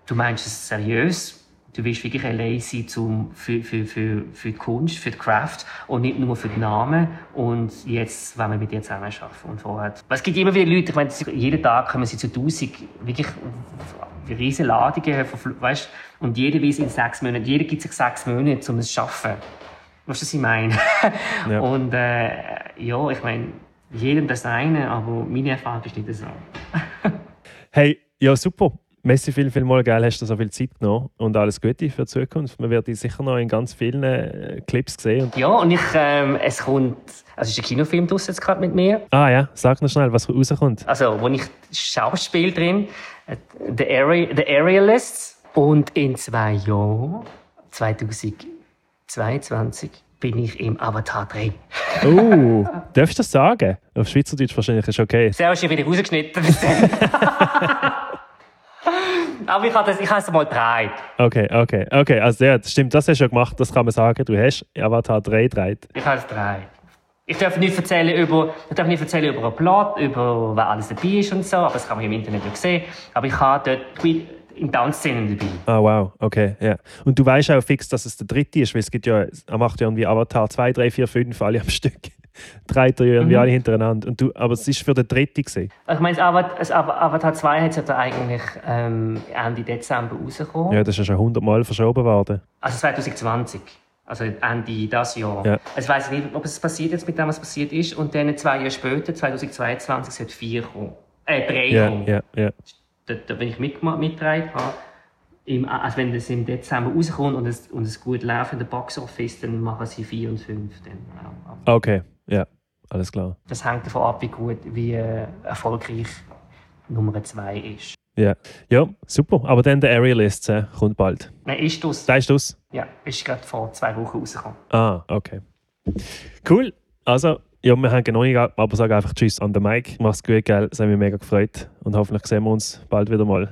du meinst es seriös, du willst wirklich allein sein zum, für, für, für, für die Kunst, für die Craft und nicht nur für den Namen. Und jetzt wollen wir mit dir zusammen arbeiten. Und vorher. Es gibt immer wieder Leute, ich meine, jeden Tag kommen sie zu 1000 wirklich riesige Ladungen, weißt, und jeder es in sechs Monaten, jeder gibt sich sechs Monate, um es zu schaffen. Weißt du, was ich meine?
Ja.
Und äh, ja, ich meine, jedem das eine, aber meine Erfahrung ist nicht so.
Hey, ja super. Messi, viel, viel mal geil, hast du so viel Zeit genommen und alles Gute für die Zukunft. Man wird dich sicher noch in ganz vielen äh, Clips sehen. Und
Ja, und ich, ähm, es kommt, also es ist ein Kinofilm draussen jetzt gerade mit mir.
ah ja, sag noch schnell, was rauskommt.
Also, wo ich Schauspiel drin, äh, The, Area, The Aerialists. Und in zwei Jahren, 2022, bin ich im Avatar 3.
Oh, darfst du das sagen? Auf Schweizerdeutsch wahrscheinlich ist okay.
Sehr wahrscheinlich wieder rausgeschnitten. Aber ich habe es ich habe es mal gedreht.
Okay, okay, okay. Also ja, das stimmt, das hast du ja gemacht, das kann man sagen. Du hast Avatar 3 gedreht.
Ich habe es gedreht. Ich darf nicht erzählen über, ich darf nicht erzählen über einen Plot, über wer alles dabei ist und so, aber das kann man im Internet nicht sehen. Aber ich habe dort, in Tanzszenen dabei.
Ah, wow, okay, ja. Und du weißt auch fix, dass es der dritte ist, weil es gibt ja, er macht ja irgendwie Avatar 2, 3, 4, 5, alle am Stück. Treibt er irgendwie
Mhm.
alle hintereinander. Und du, aber es ist für den dritten gesehen.
Also ich meine, das Avatar, das Avatar 2 hat ja da eigentlich ähm, Ende Dezember rausgekommen.
Ja, das ist ja schon hundertmal verschoben worden.
Also 2020. Also Ende dieses Jahr.
Ja.
Also ich weiß nicht, ob es passiert jetzt mit dem, was passiert ist. Und dann zwei Jahre später, 2022, sollte vier kommen. Äh, drei
Ja,
kommen.
ja, ja.
Da, da bin ich mitgetragen habe. Im, also wenn das im Dezember rauskommt und es, und es gut läuft in der Box Office, dann machen sie vier und fünf. Dann, auch. Aber
Okay, ja, alles klar.
Das hängt davon ab, wie gut, wie äh, erfolgreich Nummer zwei ist.
Ja, ja super. Aber dann der Aerialist äh, kommt bald.
Nein, ist das?
Da ist das.
Ja, ist gerade vor zwei Wochen rausgekommen.
Ah, okay. Cool. Also, ja, wir haben noch nicht, aber sage einfach Tschüss an den Mike. Mach's gut, gell? Es hat mich mega gefreut. Und hoffentlich sehen wir uns bald wieder mal.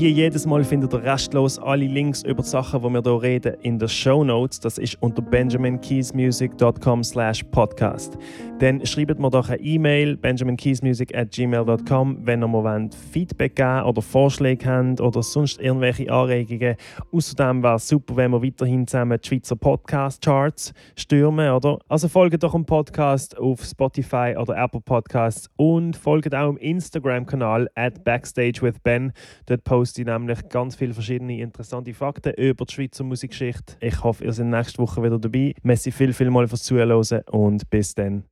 Wie jedes Mal findet ihr restlos alle Links über die Sachen, die wir hier reden, in den Show Notes. Das ist unter benjaminkeysmusic.com slash podcast. Dann schreibt mir doch eine E-Mail, benjaminkeysmusic at gmail.com, wenn ihr mir Feedback geben oder Vorschläge habt oder sonst irgendwelche Anregungen. Außerdem wäre es super, wenn wir weiterhin zusammen die Schweizer Podcast-Charts stürmen, oder? Also folgt doch dem Podcast auf Spotify oder Apple Podcasts und folgt auch im Instagram-Kanal at backstagewithben. Dort poste ich nämlich ganz viele verschiedene interessante Fakten über die Schweizer Musikgeschichte. Ich hoffe, ihr seid nächste Woche wieder dabei. Merci viel, viel mal fürs Zuhören und bis dann.